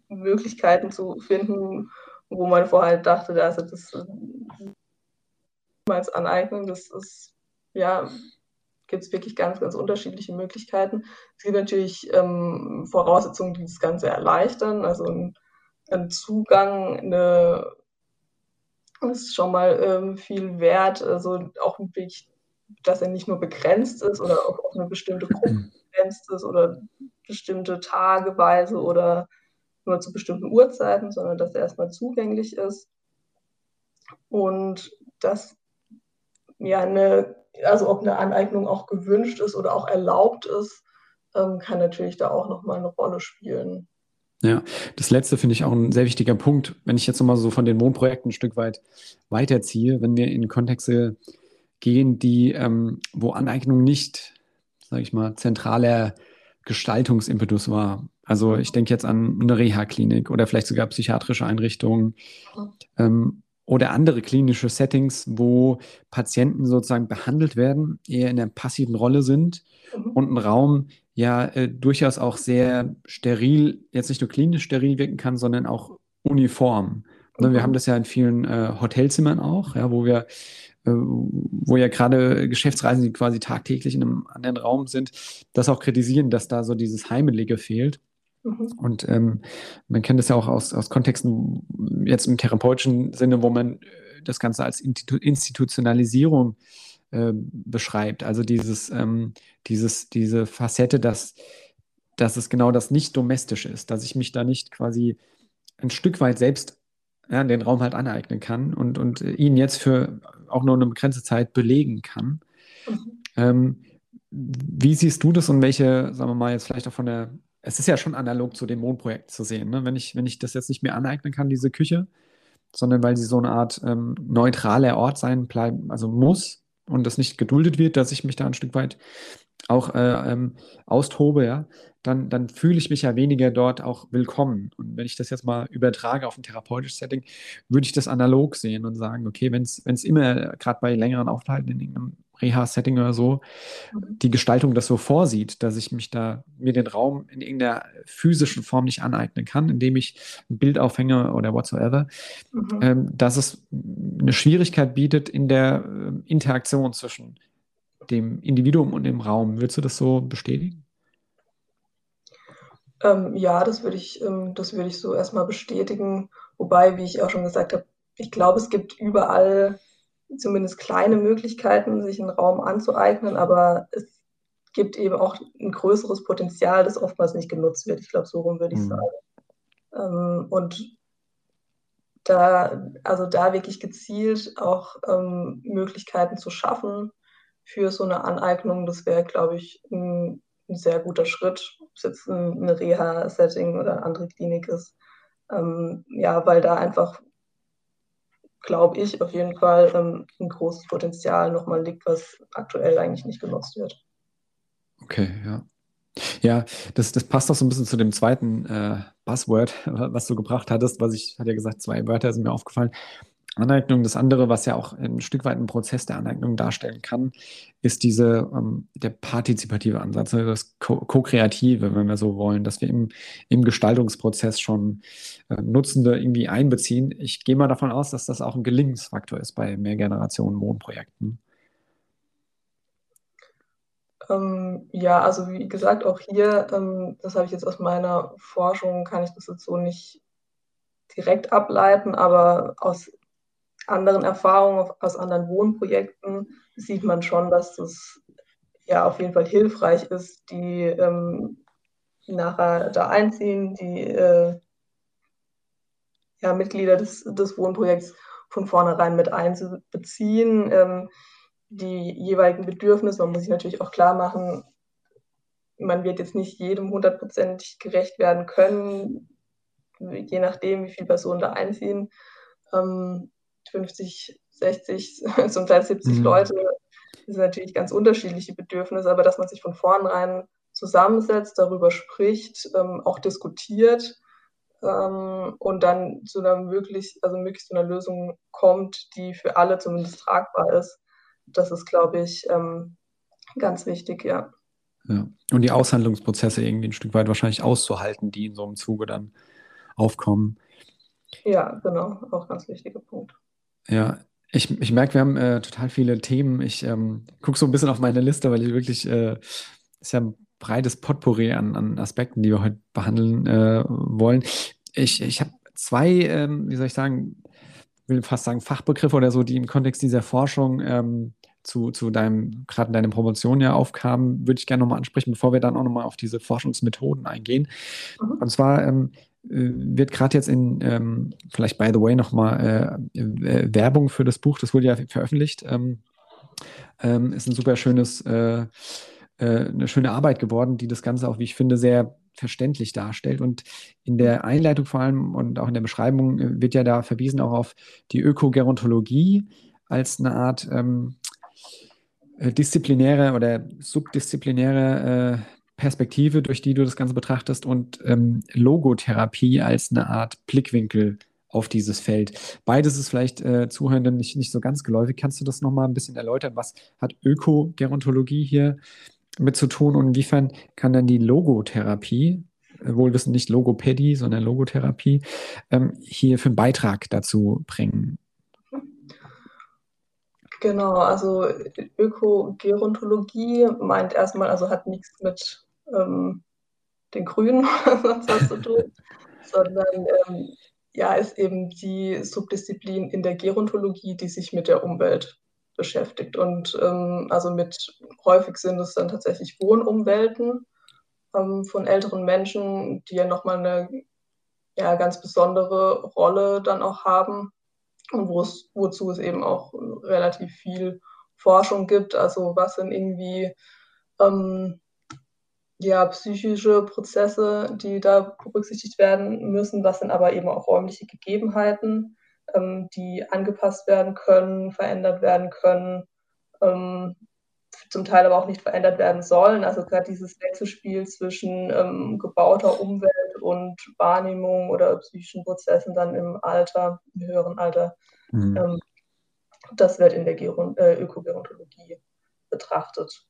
Möglichkeiten zu finden, wo man vorher dachte, also das niemals aneignen, das ist ja gibt es wirklich ganz, ganz unterschiedliche Möglichkeiten. Es gibt natürlich ähm, Voraussetzungen, die das Ganze erleichtern. Also ein, ein Zugang, eine, das ist schon mal ähm, viel wert. Also auch wirklich, dass er nicht nur begrenzt ist oder auf, auf eine bestimmte Gruppe begrenzt ist oder bestimmte Tageweise oder nur zu bestimmten Uhrzeiten, sondern dass er erstmal zugänglich ist. Und dass ja eine also ob eine Aneignung auch gewünscht ist oder auch erlaubt ist, ähm, kann natürlich da auch nochmal eine Rolle spielen. Ja, das letzte finde ich auch ein sehr wichtiger Punkt. Wenn ich jetzt nochmal so von den Wohnprojekten ein Stück weit weiterziehe, wenn wir in Kontexte gehen, die, ähm, wo Aneignung nicht, sage ich mal, zentraler Gestaltungsimpetus war. Also ich denke jetzt an eine Reha-Klinik oder vielleicht sogar psychiatrische Einrichtungen. Ähm, oder andere klinische Settings, wo Patienten sozusagen behandelt werden, eher in der passiven Rolle sind mhm. und ein Raum ja äh, durchaus auch sehr steril, jetzt nicht nur klinisch steril wirken kann, sondern auch uniform. Mhm. Wir haben das ja in vielen äh, Hotelzimmern auch, ja, wo wir äh, wo ja gerade Geschäftsreisende, die quasi tagtäglich in einem anderen Raum sind, das auch kritisieren, dass da so dieses Heimelige fehlt. Mhm. Und ähm, man kennt das ja auch aus, aus Kontexten, jetzt im therapeutischen Sinne, wo man äh, das Ganze als Institu Institutionalisierung äh, beschreibt. Also dieses, ähm, dieses, diese Facette, dass, dass es genau das nicht domestisch ist, dass ich mich da nicht quasi ein Stück weit selbst ja, den Raum halt aneignen kann und, und ihn jetzt für auch nur eine begrenzte Zeit belegen kann. Mhm. Ähm, wie siehst du das und welche, sagen wir mal, jetzt vielleicht auch von der es ist ja schon analog zu dem Mondprojekt zu sehen. Ne? Wenn, ich, wenn ich das jetzt nicht mehr aneignen kann, diese Küche, sondern weil sie so eine Art ähm, neutraler Ort sein bleiben, also muss und das nicht geduldet wird, dass ich mich da ein Stück weit auch äh, ähm, austobe, ja, dann, dann fühle ich mich ja weniger dort auch willkommen. Und wenn ich das jetzt mal übertrage auf ein therapeutisches Setting, würde ich das analog sehen und sagen, okay, wenn es immer, gerade bei längeren Aufenthalten in irgendeinem Reha-Setting oder so, mhm. die Gestaltung das so vorsieht, dass ich mich da, mir den Raum in irgendeiner physischen Form nicht aneignen kann, indem ich ein Bild aufhänge oder whatsoever, mhm. ähm, dass es eine Schwierigkeit bietet in der äh, Interaktion zwischen dem Individuum und dem Raum. Würdest du das so bestätigen? Ähm, ja, das würde ich, ähm, das würde ich so erstmal bestätigen. Wobei, wie ich auch schon gesagt habe, ich glaube, es gibt überall zumindest kleine Möglichkeiten, sich einen Raum anzueignen, aber es gibt eben auch ein größeres Potenzial, das oftmals nicht genutzt wird. Ich glaube, so rum würde ich mhm. sagen. Ähm, und da, also da wirklich gezielt auch ähm, Möglichkeiten zu schaffen für so eine Aneignung, das wäre, glaube ich, ein, ein, sehr guter Schritt, ob es jetzt ein, ein Reha-Setting oder eine andere Klinik ist. Ähm, ja, weil da einfach glaube ich, auf jeden Fall ähm, ein großes Potenzial nochmal liegt, was aktuell eigentlich nicht genutzt wird. Okay, ja. Ja, das, das passt auch so ein bisschen zu dem zweiten äh, Buzzword, was du gebracht hattest, was ich, hatte ja gesagt, zwei Wörter sind mir aufgefallen. Aneignung. Das andere, was ja auch ein Stück weit einen Prozess der Aneignung darstellen kann, ist diese, ähm, der partizipative Ansatz, also das Co-Kreative, wenn wir so wollen, dass wir im, im Gestaltungsprozess schon äh, Nutzende irgendwie einbeziehen. Ich gehe mal davon aus, dass das auch ein Gelingensfaktor ist bei Mehrgenerationen-Wohnprojekten. Ähm, ja, also wie gesagt, auch hier, ähm, das habe ich jetzt aus meiner Forschung, kann ich das jetzt so nicht direkt ableiten, aber aus anderen Erfahrungen, aus anderen Wohnprojekten sieht man schon, dass das ja auf jeden Fall hilfreich ist, die ähm, nachher da einziehen, die äh, ja, Mitglieder des, des Wohnprojekts von vornherein mit einzubeziehen. Ähm, die jeweiligen Bedürfnisse, man muss sich natürlich auch klar machen, man wird jetzt nicht jedem hundertprozentig gerecht werden können, je nachdem, wie viele Personen da einziehen. Ähm, 50, 60, zum Teil 70 mhm. Leute, das sind natürlich ganz unterschiedliche Bedürfnisse, aber dass man sich von vornherein zusammensetzt, darüber spricht, ähm, auch diskutiert ähm, und dann zu einer möglichst, also möglichst zu einer Lösung kommt, die für alle zumindest tragbar ist. Das ist, glaube ich, ähm, ganz wichtig, ja. Ja. Und die Aushandlungsprozesse irgendwie ein Stück weit wahrscheinlich auszuhalten, die in so einem Zuge dann aufkommen. Ja, genau, auch ganz wichtiger Punkt. Ja, ich, ich merke, wir haben äh, total viele Themen. Ich ähm, gucke so ein bisschen auf meine Liste, weil ich wirklich, äh, ist ja ein breites Potpourri an, an Aspekten, die wir heute behandeln äh, wollen. Ich, ich habe zwei, ähm, wie soll ich sagen, will fast sagen Fachbegriffe oder so, die im Kontext dieser Forschung ähm, zu, zu deinem, gerade in deiner Promotion ja aufkamen, würde ich gerne nochmal ansprechen, bevor wir dann auch nochmal auf diese Forschungsmethoden eingehen. Mhm. Und zwar ähm, äh, wird gerade jetzt in, ähm, vielleicht by the way, nochmal äh, äh, Werbung für das Buch, das wurde ja veröffentlicht. Ähm, ähm, ist ein super schönes, äh, äh, eine schöne Arbeit geworden, die das Ganze auch, wie ich finde, sehr verständlich darstellt. Und in der Einleitung vor allem und auch in der Beschreibung äh, wird ja da verwiesen auch auf die Ökogerontologie als eine Art ähm, disziplinäre oder subdisziplinäre äh, Perspektive, durch die du das Ganze betrachtest und ähm, Logotherapie als eine Art Blickwinkel auf dieses Feld. Beides ist vielleicht äh, Zuhörenden nicht, nicht so ganz geläufig. Kannst du das nochmal ein bisschen erläutern? Was hat Ökogerontologie hier mit zu tun und inwiefern kann dann die Logotherapie, äh, wohlwissend nicht Logopädie, sondern Logotherapie, ähm, hier für einen Beitrag dazu bringen? Genau, also Ökogerontologie meint erstmal, also hat nichts mit ähm, den Grünen sonst was zu tun, sondern ähm, ja, ist eben die Subdisziplin in der Gerontologie, die sich mit der Umwelt beschäftigt. Und ähm, also mit häufig sind es dann tatsächlich Wohnumwelten ähm, von älteren Menschen, die ja nochmal eine ja, ganz besondere Rolle dann auch haben und wozu es eben auch relativ viel Forschung gibt. Also was sind irgendwie ähm, ja, psychische Prozesse, die da berücksichtigt werden müssen. Was sind aber eben auch räumliche Gegebenheiten, ähm, die angepasst werden können, verändert werden können, ähm, zum Teil aber auch nicht verändert werden sollen. Also gerade dieses Wechselspiel zwischen ähm, gebauter Umwelt und Wahrnehmung oder psychischen Prozessen dann im Alter, im höheren Alter, mhm. Ähm, das wird in der Geron äh, Ökogerontologie betrachtet.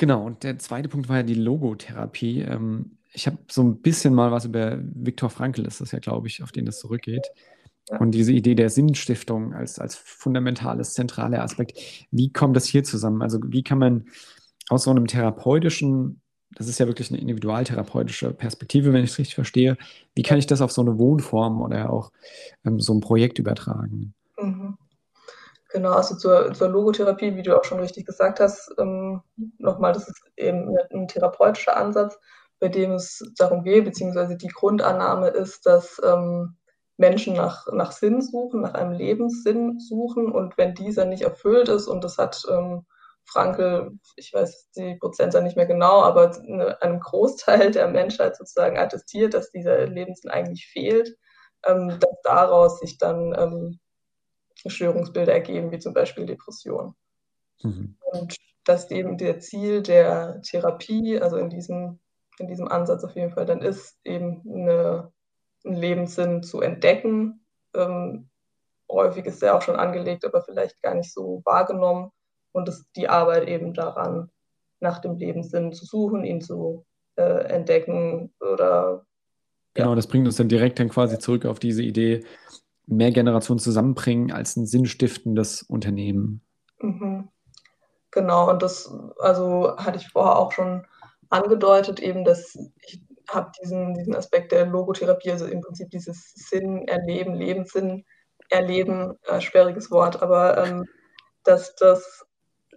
Genau, und der zweite Punkt war ja die Logotherapie. Ähm, ich habe so ein bisschen mal was über Viktor Frankl, ist das ja, glaube ich, auf den das zurückgeht. Und diese Idee der Sinnstiftung als, als fundamentales, zentraler Aspekt. Wie kommt das hier zusammen? Also wie kann man aus so einem therapeutischen, das ist ja wirklich eine individualtherapeutische Perspektive, wenn ich es richtig verstehe, wie kann ich das auf so eine Wohnform oder auch ähm, so ein Projekt übertragen? Mhm. Genau, also zur, zur Logotherapie, wie du auch schon richtig gesagt hast, ähm, nochmal, das ist eben ein therapeutischer Ansatz, bei dem es darum geht, beziehungsweise die Grundannahme ist, dass ähm, Menschen nach, nach Sinn suchen, nach einem Lebenssinn suchen. Und wenn dieser nicht erfüllt ist, und das hat ähm, Frankel, ich weiß die Prozentzahl nicht mehr genau, aber einem Großteil der Menschheit sozusagen attestiert, dass dieser Lebenssinn eigentlich fehlt, ähm, dass daraus sich dann ähm, Störungsbilder ergeben, wie zum Beispiel Depression. Mhm. Und dass eben der Ziel der Therapie, also in diesem, in diesem Ansatz auf jeden Fall dann ist, eben eine, einen Lebenssinn zu entdecken. Ähm, häufig ist er auch schon angelegt, aber vielleicht gar nicht so wahrgenommen. Und es, die Arbeit eben daran, nach dem Lebenssinn zu suchen, ihn zu äh, entdecken oder Genau, das bringt uns dann direkt dann quasi zurück auf diese Idee, mehr Generationen zusammenbringen als ein sinnstiftendes Unternehmen. Mhm. Genau, und das also hatte ich vorher auch schon angedeutet, eben, dass ich habe diesen, diesen Aspekt der Logotherapie, also im Prinzip dieses Sinn erleben, Lebenssinn erleben, äh, schwieriges Wort, aber ähm, dass das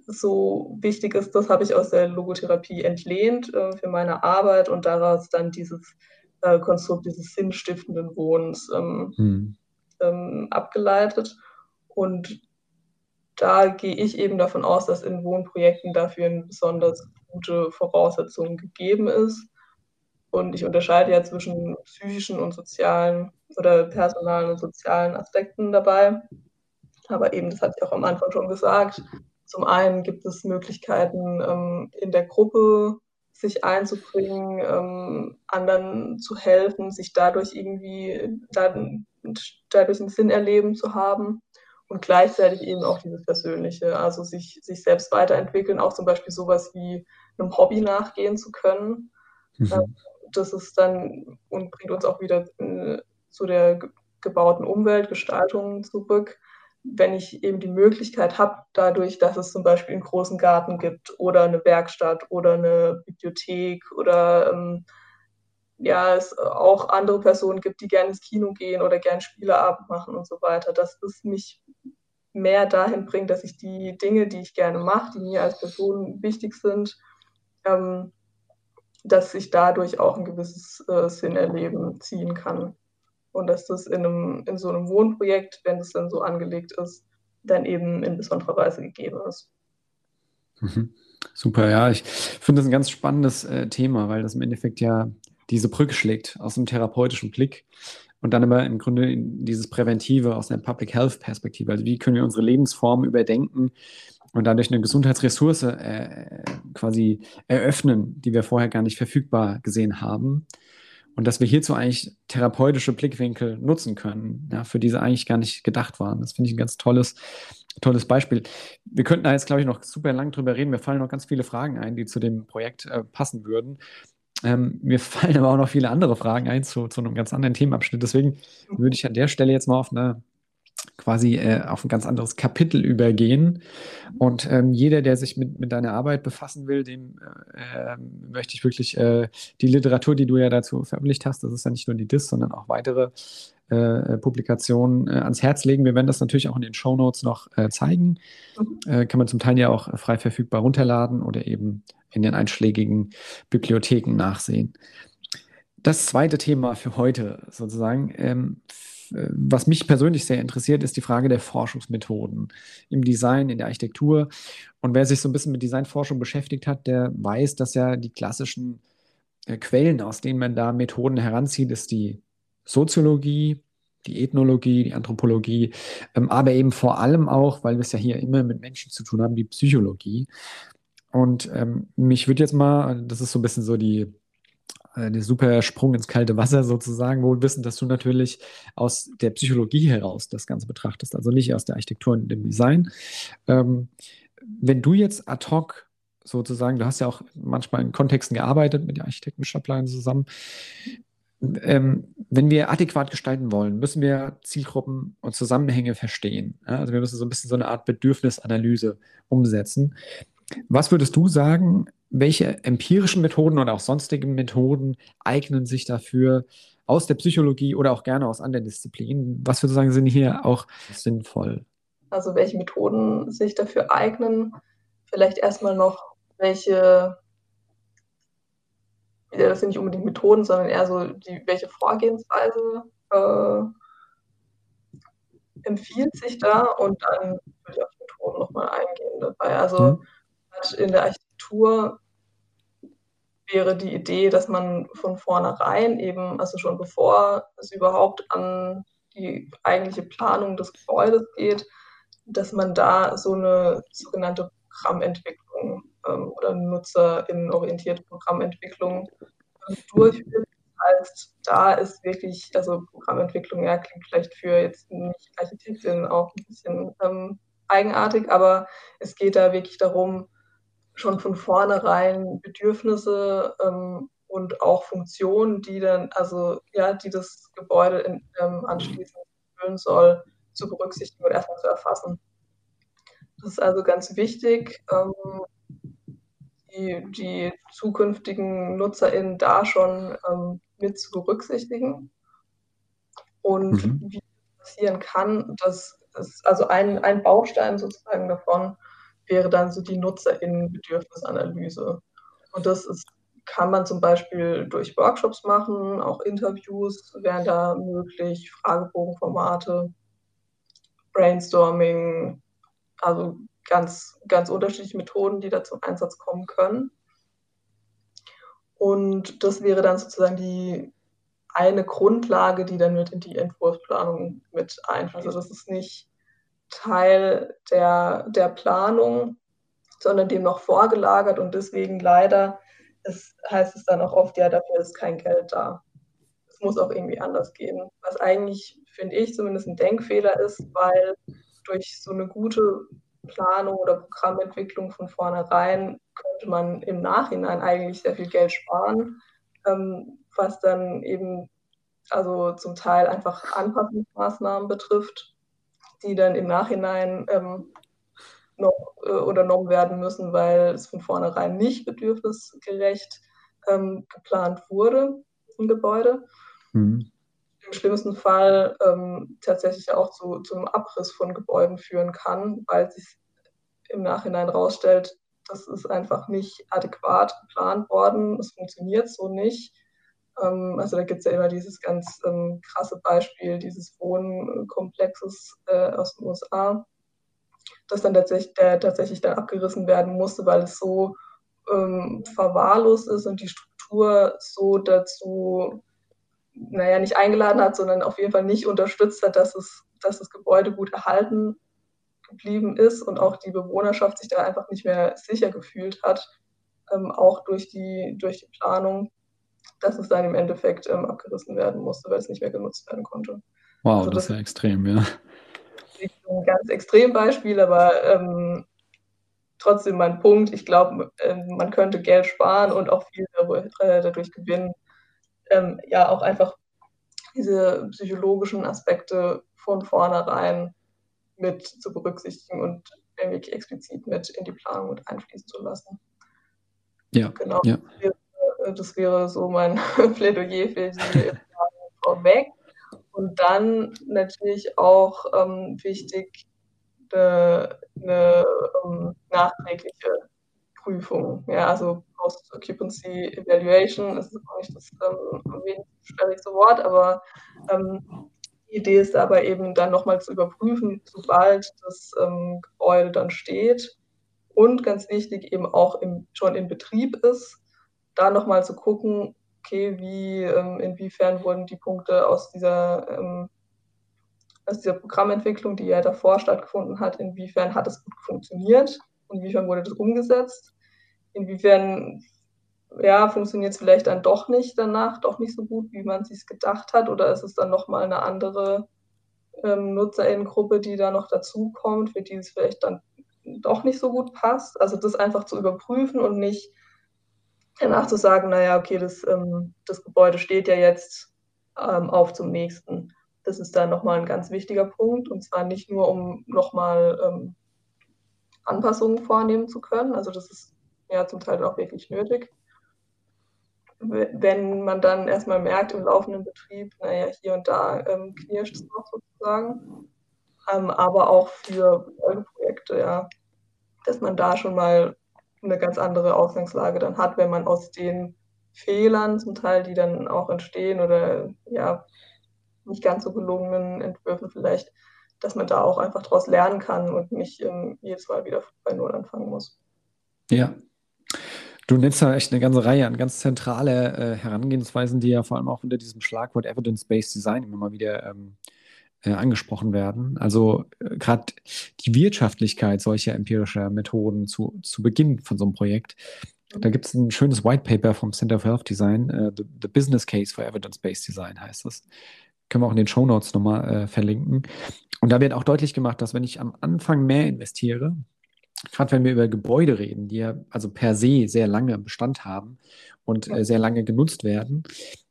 so wichtig ist, das habe ich aus der Logotherapie entlehnt äh, für meine Arbeit und daraus dann dieses äh, Konstrukt dieses sinnstiftenden Wohnens ähm, hm. Ähm, abgeleitet. Und da gehe ich eben davon aus, dass in Wohnprojekten dafür eine besonders gute Voraussetzung gegeben ist. Und ich unterscheide ja zwischen psychischen und sozialen oder personalen und sozialen Aspekten dabei. Aber eben, das hatte ich auch am Anfang schon gesagt, zum einen gibt es Möglichkeiten, ähm, in der Gruppe sich einzubringen, ähm, anderen zu helfen, sich dadurch irgendwie dadurch einen Sinn erleben zu haben und gleichzeitig eben auch dieses Persönliche, also sich, sich selbst weiterentwickeln, auch zum Beispiel sowas wie einem Hobby nachgehen zu können. Mhm. Ähm, das ist dann und bringt uns auch wieder äh, zu der gebauten Umweltgestaltung zurück wenn ich eben die Möglichkeit habe, dadurch, dass es zum Beispiel einen großen Garten gibt oder eine Werkstatt oder eine Bibliothek oder ähm, ja, es auch andere Personen gibt, die gerne ins Kino gehen oder gerne Spieleabend machen und so weiter, dass es mich mehr dahin bringt, dass ich die Dinge, die ich gerne mache, die mir als Person wichtig sind, ähm, dass ich dadurch auch ein gewisses äh, Sinnerleben ziehen kann und dass das in, einem, in so einem Wohnprojekt, wenn es dann so angelegt ist, dann eben in besonderer Weise gegeben ist. Mhm. Super, ja, ich finde das ein ganz spannendes äh, Thema, weil das im Endeffekt ja diese Brücke schlägt aus einem therapeutischen Blick und dann aber im Grunde in dieses Präventive aus einer Public Health Perspektive. Also wie können wir unsere Lebensform überdenken und dadurch eine Gesundheitsressource äh, quasi eröffnen, die wir vorher gar nicht verfügbar gesehen haben. Und dass wir hierzu eigentlich therapeutische Blickwinkel nutzen können, ja, für diese eigentlich gar nicht gedacht waren. Das finde ich ein ganz tolles, tolles Beispiel. Wir könnten da jetzt, glaube ich, noch super lang drüber reden. Mir fallen noch ganz viele Fragen ein, die zu dem Projekt äh, passen würden. Ähm, mir fallen aber auch noch viele andere Fragen ein zu, zu einem ganz anderen Themenabschnitt. Deswegen würde ich an der Stelle jetzt mal auf eine quasi äh, auf ein ganz anderes Kapitel übergehen. Und ähm, jeder, der sich mit, mit deiner Arbeit befassen will, dem äh, möchte ich wirklich äh, die Literatur, die du ja dazu veröffentlicht hast, das ist ja nicht nur die DIS, sondern auch weitere äh, Publikationen äh, ans Herz legen. Wir werden das natürlich auch in den Show Notes noch äh, zeigen. Mhm. kann man zum Teil ja auch frei verfügbar runterladen oder eben in den einschlägigen Bibliotheken nachsehen. Das zweite Thema für heute sozusagen. Ähm, was mich persönlich sehr interessiert, ist die Frage der Forschungsmethoden im Design, in der Architektur. Und wer sich so ein bisschen mit Designforschung beschäftigt hat, der weiß, dass ja die klassischen äh, Quellen, aus denen man da Methoden heranzieht, ist die Soziologie, die Ethnologie, die Anthropologie, ähm, aber eben vor allem auch, weil wir es ja hier immer mit Menschen zu tun haben, die Psychologie. Und ähm, mich würde jetzt mal, das ist so ein bisschen so die äh, der super Sprung ins kalte Wasser sozusagen, wo wir wissen, dass du natürlich aus der Psychologie heraus das Ganze betrachtest, also nicht aus der Architektur und dem Design. Ähm, wenn du jetzt ad hoc sozusagen, du hast ja auch manchmal in Kontexten gearbeitet mit den Architektenschableinen zusammen, ähm, wenn wir adäquat gestalten wollen, müssen wir Zielgruppen und Zusammenhänge verstehen. Ja? Also wir müssen so ein bisschen so eine Art Bedürfnisanalyse umsetzen. Was würdest du sagen, welche empirischen Methoden oder auch sonstigen Methoden eignen sich dafür aus der Psychologie oder auch gerne aus anderen Disziplinen? Was würdest du sagen, sind hier auch sinnvoll? Also welche Methoden sich dafür eignen? Vielleicht erstmal noch, welche, das sind nicht unbedingt Methoden, sondern eher so, die, welche Vorgehensweise äh, empfiehlt sich da und dann würde ich auf Methoden nochmal eingehen dabei. Also mhm. in der Architektur wäre die Idee, dass man von vornherein eben, also schon bevor es überhaupt an die eigentliche Planung des Gebäudes geht, dass man da so eine sogenannte Programmentwicklung ähm, oder nutzerinnenorientierte Programmentwicklung ähm, durchführt. Das heißt, da ist wirklich, also Programmentwicklung, ja, klingt vielleicht für jetzt nicht Architektinnen auch ein bisschen ähm, eigenartig, aber es geht da wirklich darum, schon von vornherein Bedürfnisse ähm, und auch Funktionen, die dann, also ja, die das Gebäude in, ähm, anschließend erfüllen soll, zu berücksichtigen und erstmal zu erfassen. Das ist also ganz wichtig. Ähm, die, die zukünftigen NutzerInnen da schon ähm, mit zu berücksichtigen. Und mhm. wie passieren kann, dass es, also ein, ein Baustein sozusagen davon wäre dann so die NutzerInnen-Bedürfnisanalyse. Und das ist, kann man zum Beispiel durch Workshops machen, auch Interviews wären da möglich, Fragebogenformate, Brainstorming, also ganz, ganz unterschiedliche Methoden, die da zum Einsatz kommen können. Und das wäre dann sozusagen die eine Grundlage, die dann mit in die Entwurfsplanung mit einfließt. Also das ist nicht Teil der, der Planung, sondern dem noch vorgelagert und deswegen leider ist, heißt es dann auch oft, ja, dafür ist kein Geld da. Es muss auch irgendwie anders gehen. Was eigentlich, finde ich, zumindest ein Denkfehler ist, weil durch so eine gute Planung oder Programmentwicklung von vornherein könnte man im Nachhinein eigentlich sehr viel Geld sparen, ähm, was dann eben also zum Teil einfach Anpassungsmaßnahmen betrifft, die dann im Nachhinein ähm, noch äh, unternommen werden müssen, weil es von vornherein nicht bedürfnisgerecht ähm, geplant wurde im Gebäude. Mhm. Im schlimmsten Fall ähm, tatsächlich auch zu, zum Abriss von Gebäuden führen kann, weil sich im Nachhinein herausstellt, das ist einfach nicht adäquat geplant worden, es funktioniert so nicht. Ähm, also da gibt es ja immer dieses ganz ähm, krasse Beispiel dieses Wohnkomplexes äh, aus den USA, das dann tatsächlich, der tatsächlich dann abgerissen werden musste, weil es so ähm, verwahrlost ist und die Struktur so dazu, naja, nicht eingeladen hat, sondern auf jeden Fall nicht unterstützt hat, dass es, dass das Gebäude gut erhalten geblieben ist und auch die Bewohnerschaft sich da einfach nicht mehr sicher gefühlt hat, ähm, auch durch die, durch die Planung, dass es dann im Endeffekt ähm, abgerissen werden musste, weil es nicht mehr genutzt werden konnte. Wow, also das, das ist ja extrem, ja ein ganz Extrembeispiel, aber ähm, trotzdem mein Punkt. Ich glaube, äh, man könnte Geld sparen und auch viel äh, dadurch gewinnen. Ähm, ja, auch einfach diese psychologischen Aspekte von vornherein mit zu berücksichtigen und irgendwie explizit mit in die Planung mit einfließen zu lassen. Ja, genau. Ja. Wäre, das wäre so mein Plädoyer für die vorweg. Und dann natürlich auch ähm, wichtig eine, eine um, nachträgliche Prüfung. Ja, also Post-Occupancy Evaluation ist auch nicht das ähm, schwierigste Wort, aber ähm, die Idee ist aber eben dann nochmal zu überprüfen, sobald das ähm, Gebäude dann steht und ganz wichtig eben auch im, schon in Betrieb ist, da nochmal zu gucken, okay, wie, ähm, inwiefern wurden die Punkte aus dieser, ähm, aus dieser Programmentwicklung, die ja davor stattgefunden hat, inwiefern hat es gut funktioniert, inwiefern wurde das umgesetzt, inwiefern ja, funktioniert es vielleicht dann doch nicht danach, doch nicht so gut, wie man es sich gedacht hat, oder ist es dann nochmal eine andere ähm, Nutzerinnengruppe, die da noch dazukommt, für die es vielleicht dann doch nicht so gut passt. Also das einfach zu überprüfen und nicht danach zu sagen, naja, okay, das, ähm, das Gebäude steht ja jetzt ähm, auf zum nächsten. Das ist dann nochmal ein ganz wichtiger Punkt und zwar nicht nur, um nochmal ähm, Anpassungen vornehmen zu können, also das ist ja zum Teil auch wirklich nötig. Wenn man dann erstmal merkt im laufenden Betrieb, naja, hier und da ähm, knirscht es noch sozusagen, ähm, aber auch für Folgeprojekte, ja, dass man da schon mal eine ganz andere Ausgangslage dann hat, wenn man aus den Fehlern zum Teil, die dann auch entstehen oder ja, nicht ganz so gelungenen Entwürfen vielleicht, dass man da auch einfach daraus lernen kann und nicht ähm, jedes Mal wieder bei Null anfangen muss. Ja. Du nennst da echt eine ganze Reihe an ganz zentrale äh, Herangehensweisen, die ja vor allem auch unter diesem Schlagwort Evidence-Based Design immer mal wieder ähm, äh, angesprochen werden. Also äh, gerade die Wirtschaftlichkeit solcher empirischer Methoden zu, zu Beginn von so einem Projekt. Da gibt es ein schönes White Paper vom Center for Health Design, uh, the, the, Business Case for Evidence-Based Design heißt das. Können wir auch in den Show Notes nochmal äh, verlinken. Und da wird auch deutlich gemacht, dass wenn ich am Anfang mehr investiere, gerade wenn wir über Gebäude reden, die ja also per se sehr lange Bestand haben und äh, sehr lange genutzt werden,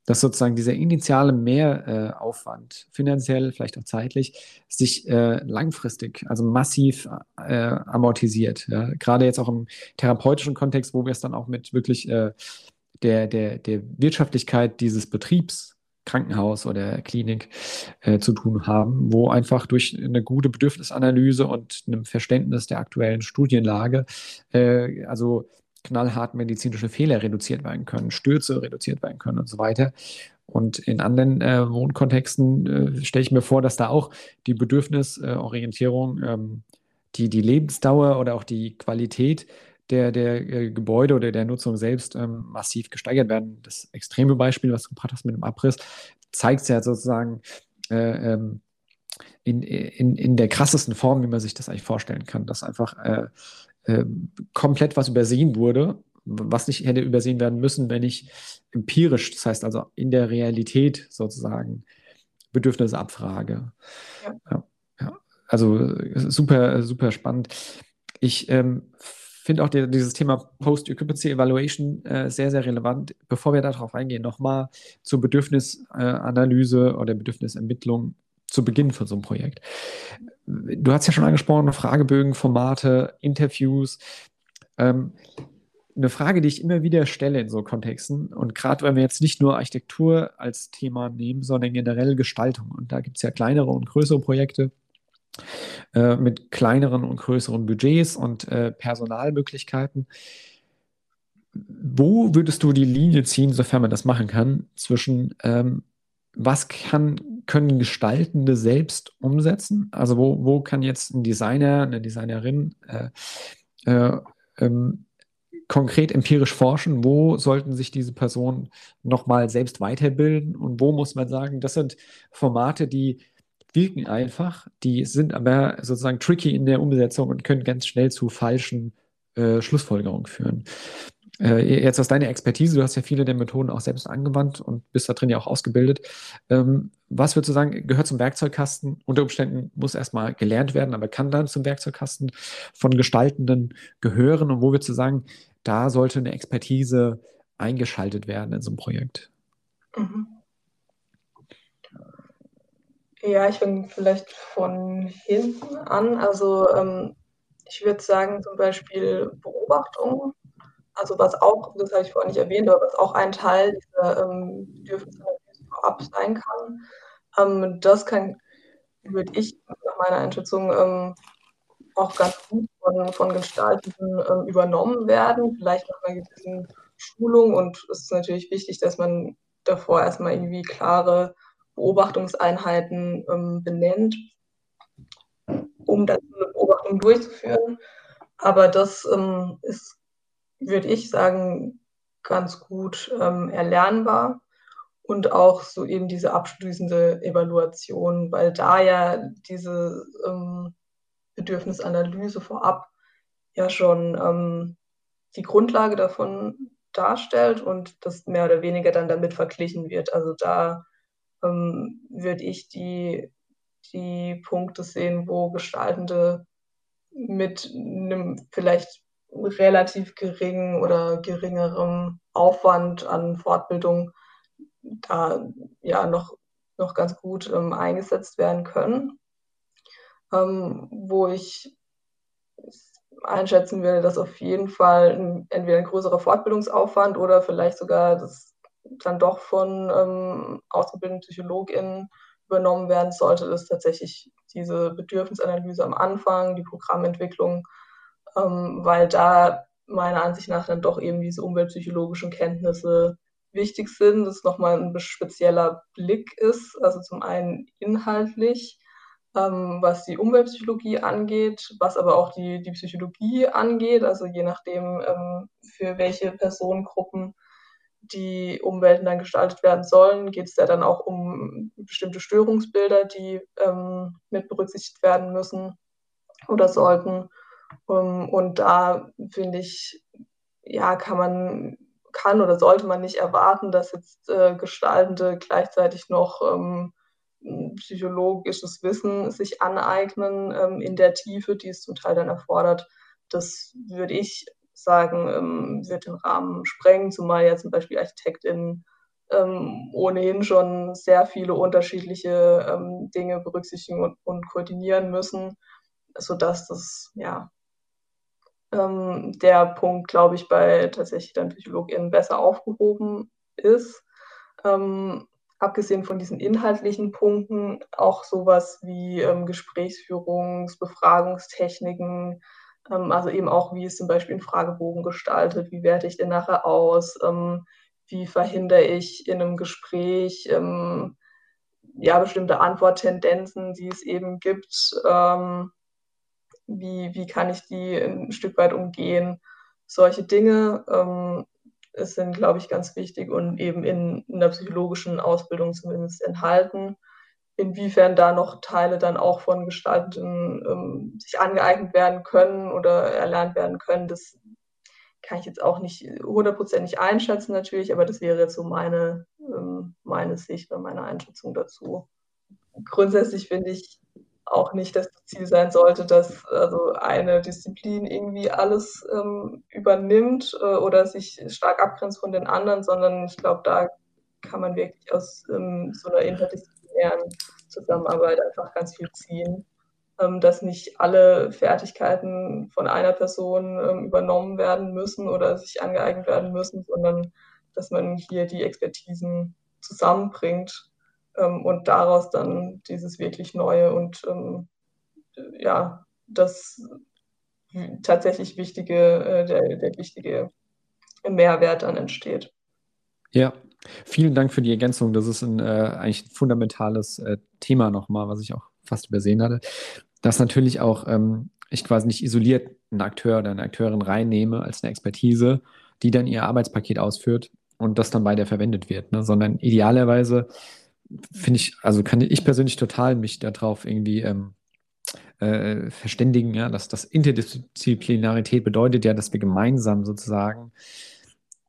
dass sozusagen dieser initiale Mehraufwand, finanziell, vielleicht auch zeitlich, sich äh, langfristig, also massiv äh, amortisiert. Ja? Gerade jetzt auch im therapeutischen Kontext, wo wir es dann auch mit wirklich äh, der, der, der Wirtschaftlichkeit dieses Betriebs, Krankenhaus oder Klinik äh, zu tun haben, wo einfach durch eine gute Bedürfnisanalyse und einem Verständnis der aktuellen Studienlage, äh, also knallhart medizinische Fehler reduziert werden können, Stürze reduziert werden können und so weiter. Und in anderen äh, Wohnkontexten äh, stelle ich mir vor, dass da auch die Bedürfnisorientierung, ähm, die, die Lebensdauer oder auch die Qualität der, der äh, Gebäude oder der Nutzung selbst ähm, massiv gesteigert werden. Das extreme Beispiel, was du gebracht hast mit dem Abriss, zeigt es ja sozusagen äh, ähm, in, in, in der krassesten Form, wie man sich das eigentlich vorstellen kann, dass einfach äh, äh, komplett was übersehen wurde, was nicht hätte übersehen werden müssen, wenn ich empirisch, das heißt also in der Realität sozusagen Bedürfnisse abfrage. Ja. Ja, ja. Also super, super spannend. Ich ähm, finde auch die, dieses Thema Post-Occupancy Evaluation äh, sehr, sehr relevant. Bevor wir darauf eingehen, nochmal zur Bedürfnisanalyse äh, oder Bedürfnisermittlung zu Beginn von so einem Projekt. Du hast ja schon angesprochen, Fragebögen, Formate, Interviews. Ähm, eine Frage, die ich immer wieder stelle in so Kontexten und gerade wenn wir jetzt nicht nur Architektur als Thema nehmen, sondern generell Gestaltung. Und da gibt es ja kleinere und größere Projekte äh, mit kleineren und größeren Budgets und äh, Personalmöglichkeiten. Wo würdest du die Linie ziehen, sofern man das machen kann, zwischen ähm, was kann, können Gestaltende selbst umsetzen? Also wo, wo kann jetzt ein Designer, eine Designerin äh, äh, ähm, konkret empirisch forschen? Wo sollten sich diese Personen nochmal selbst weiterbilden? Und wo muss man sagen, das sind Formate, die wirken einfach, die sind aber sozusagen tricky in der Umsetzung und können ganz schnell zu falschen äh, Schlussfolgerungen führen. Äh, jetzt aus deiner Expertise, du hast ja viele der Methoden auch selbst angewandt und bist da drin ja auch ausgebildet. Ähm, was würdest du sagen, gehört zum Werkzeugkasten? Unter Umständen muss erstmal gelernt werden, aber kann dann zum Werkzeugkasten von Gestaltenden gehören? Und wo würdest du sagen, da sollte eine Expertise eingeschaltet werden in so einem Projekt? Mhm. Ja, ich fange vielleicht von hinten an. Also ähm, ich würde sagen, zum Beispiel Beobachtung also was auch, das habe ich vorhin nicht erwähnt, aber was auch ein Teil dieser ähm, Bedürfnisanalyse vorab sein kann, ähm, das kann, würde ich nach meiner Einschätzung ähm, auch ganz gut von, von Gestaltenden ähm, übernommen werden, vielleicht nach einer gewissen Schulung. Und es ist natürlich wichtig, dass man davor erstmal irgendwie klare Beobachtungseinheiten ähm, benennt, um dann eine Beobachtung durchzuführen. Aber das ähm, ist würde ich sagen, ganz gut ähm, erlernbar und auch so eben diese abschließende Evaluation, weil da ja diese ähm, Bedürfnisanalyse vorab ja schon ähm, die Grundlage davon darstellt und das mehr oder weniger dann damit verglichen wird. Also da ähm, würde ich die, die Punkte sehen, wo Gestaltende mit einem vielleicht relativ geringen oder geringerem Aufwand an Fortbildung da ja noch, noch ganz gut ähm, eingesetzt werden können. Ähm, wo ich einschätzen würde, dass auf jeden Fall ein, entweder ein größerer Fortbildungsaufwand oder vielleicht sogar das dann doch von ähm, ausgebildeten PsychologInnen übernommen werden sollte, ist tatsächlich diese Bedürfnisanalyse am Anfang, die Programmentwicklung ähm, weil da meiner Ansicht nach dann doch eben diese umweltpsychologischen Kenntnisse wichtig sind, dass nochmal ein spezieller Blick ist, also zum einen inhaltlich, ähm, was die Umweltpsychologie angeht, was aber auch die, die Psychologie angeht, also je nachdem, ähm, für welche Personengruppen die Umwelten dann gestaltet werden sollen, geht es ja dann auch um bestimmte Störungsbilder, die ähm, mit berücksichtigt werden müssen oder sollten. Um, ähm, und da finde ich, ja, kann man, kann oder sollte man nicht erwarten, dass jetzt äh, Gestaltende gleichzeitig noch ähm, psychologisches Wissen sich aneignen ähm, in der Tiefe, die es zum Teil dann erfordert, das würde ich sagen, ähm, wird den Rahmen sprengen, zumal ja zum Beispiel ArchitektInnen ähm, ohnehin schon sehr viele unterschiedliche ähm, Dinge berücksichtigen und, und, koordinieren müssen, sodass das, ja, ähm, der Punkt, glaube ich, bei tatsächlich dann PsychologInnen besser aufgehoben ist. Ähm, abgesehen von diesen inhaltlichen Punkten auch sowas wie ähm, Gesprächsführungs-, Befragungstechniken, also eben auch, wie ist zum Beispiel ein Fragebogen gestaltet, wie werte ich den nachher aus, ähm, wie verhindere ich in einem Gespräch ähm, ja bestimmte Antworttendenzen, die es eben gibt, ähm, wie, wie kann ich die ein Stück weit umgehen, solche Dinge ähm, sind, glaube ich, ganz wichtig und eben in, in der psychologischen Ausbildung zumindest enthalten inwiefern da noch Teile dann auch von Gestaltenden ähm, sich angeeignet werden können oder erlernt werden können, das kann ich jetzt auch nicht hundertprozentig einschätzen natürlich, aber das wäre jetzt so meine, ähm, meine Sicht und meine Einschätzung dazu. Grundsätzlich finde ich auch nicht, dass das Ziel sein sollte, dass also eine Disziplin irgendwie alles ähm, übernimmt äh, oder sich stark abgrenzt von den anderen, sondern ich glaube, da kann man wirklich aus ähm, so einer Interdisziplin internen Zusammenarbeit einfach ganz viel ziehen. Ähm, dass nicht alle Fertigkeiten von einer Person ähm, übernommen werden müssen oder sich angeeignet werden müssen, sondern dass man hier die Expertisen zusammenbringt ähm, und daraus dann dieses wirklich Neue und ja, das tatsächlich wichtige, äh, der, der wichtige Mehrwert dann entsteht. Ja, Vielen Dank für die Ergänzung. Das ist ein, äh, eigentlich ein fundamentales äh, Thema nochmal, was ich auch fast übersehen hatte. Dass natürlich auch ähm, ich quasi nicht isoliert einen Akteur oder eine Akteurin reinnehme als eine Expertise, die dann ihr Arbeitspaket ausführt und das dann bei der verwendet wird, ne? sondern idealerweise finde ich, also kann ich persönlich total mich darauf irgendwie ähm, äh, verständigen, ja, dass das Interdisziplinarität bedeutet ja, dass wir gemeinsam sozusagen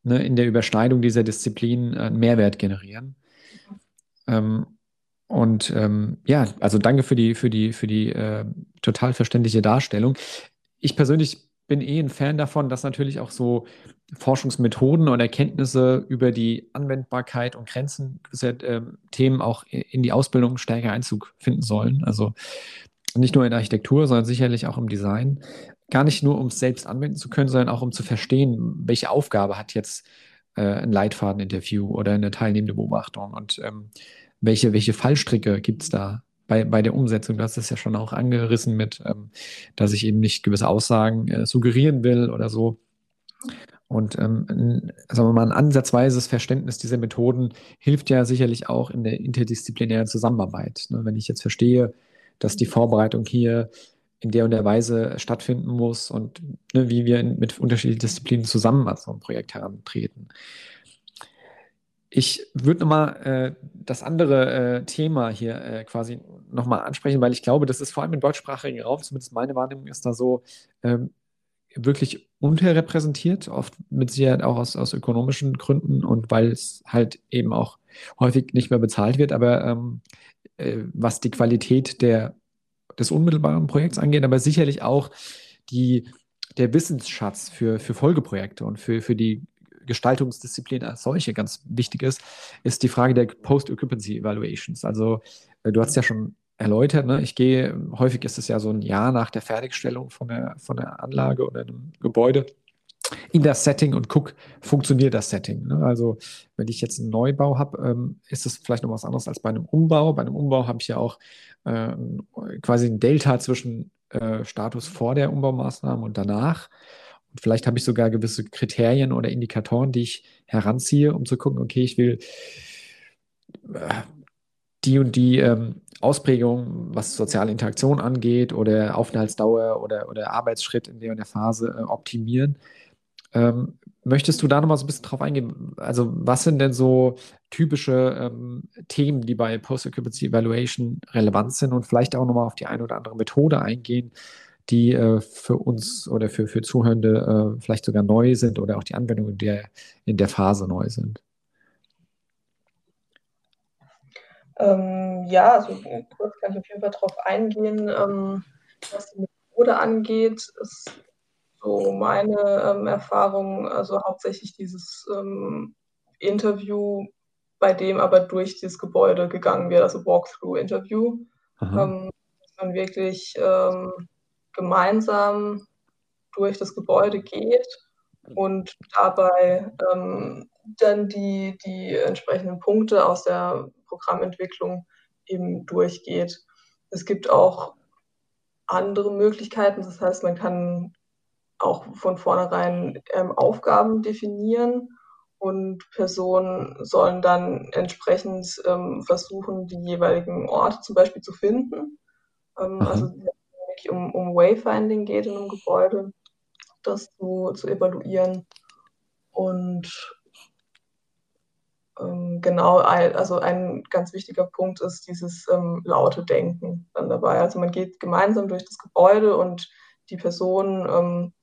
ne, in der Überschneidung dieser Disziplinen einen Mehrwert generieren. Ähm, und ähm, ja, also danke für die, für die, für die äh, total verständliche Darstellung. Ich persönlich bin eh ein Fan davon, dass natürlich auch so Forschungsmethoden und Erkenntnisse über die Anwendbarkeit und Grenzen äh, Themen auch in die Ausbildung stärker Einzug finden sollen. Also nicht nur in Architektur, sondern sicherlich auch im Design gar nicht nur, um es selbst anwenden zu können, sondern auch um zu verstehen, welche Aufgabe hat jetzt äh, ein Leitfadeninterview oder eine teilnehmende Beobachtung und ähm, welche, welche Fallstricke gibt es da bei, bei der Umsetzung. Du hast es ja schon auch angerissen mit, ähm, dass ich eben nicht gewisse Aussagen äh, suggerieren will oder so. Und ähm, ein, sagen wir mal, ein ansatzweises Verständnis dieser Methoden hilft ja sicherlich auch in der interdisziplinären Zusammenarbeit. Ne? Wenn ich jetzt verstehe, dass die Vorbereitung hier in der und der Weise stattfinden muss und ne, wie wir mit unterschiedlichen Disziplinen zusammen an so ein Projekt herantreten. Ich würde nochmal äh, das andere äh, Thema hier äh, quasi nochmal ansprechen, weil ich glaube, das ist vor allem im deutschsprachigen Raum, zumindest meine Wahrnehmung ist da so, ähm, wirklich unterrepräsentiert, oft mit Sicherheit auch aus, aus ökonomischen Gründen und weil es halt eben auch häufig nicht mehr bezahlt wird. Aber ähm, äh, was die Qualität der des unmittelbaren Projekts angeht, aber sicherlich auch die, der Wissensschatz für, für Folgeprojekte und für, für die Gestaltungsdisziplin als solche ganz wichtig ist, ist die Frage der Post-Occupancy Evaluations. Also äh, du hast ja schon erläutert, ne? ich gehe, häufig ist es ja so ein Jahr nach der Fertigstellung von der, von der Anlage oder einem Gebäude in das Setting und gucke, funktioniert das Setting. Ne? Also wenn ich jetzt einen Neubau habe, ähm, ist es vielleicht noch was anderes als bei einem Umbau. Bei einem Umbau habe ich ja auch äh, quasi ein Delta zwischen äh, Status vor der Umbaumaßnahme und danach. Und vielleicht habe ich sogar gewisse Kriterien oder Indikatoren, die ich heranziehe, um zu gucken, okay, ich will äh, die und die ähm, Ausprägung, was soziale Interaktion angeht oder Aufenthaltsdauer oder, oder Arbeitsschritt in der und der Phase äh, optimieren. Ähm, möchtest du da nochmal so ein bisschen drauf eingehen? Also, was sind denn so typische ähm, Themen, die bei Post-Occupancy Evaluation relevant sind und vielleicht auch nochmal auf die eine oder andere Methode eingehen, die äh, für uns oder für, für Zuhörende äh, vielleicht sogar neu sind oder auch die Anwendungen der, in der Phase neu sind? Ähm, ja, also kurz kann ich auf jeden Fall darauf eingehen, ähm, was die Methode angeht. Es so meine ähm, Erfahrung, also hauptsächlich dieses ähm, Interview, bei dem aber durch das Gebäude gegangen wird, also Walkthrough-Interview. Ähm, man wirklich ähm, gemeinsam durch das Gebäude geht und dabei ähm, dann die, die entsprechenden Punkte aus der Programmentwicklung eben durchgeht. Es gibt auch andere Möglichkeiten, das heißt, man kann auch von vornherein ähm, Aufgaben definieren und Personen sollen dann entsprechend ähm, versuchen, die jeweiligen Orte zum Beispiel zu finden. Ähm, also wirklich um, um Wayfinding geht in einem Gebäude, das zu, zu evaluieren. Und ähm, genau, also ein ganz wichtiger Punkt ist dieses ähm, laute Denken dann dabei. Also man geht gemeinsam durch das Gebäude und die Person, ähm,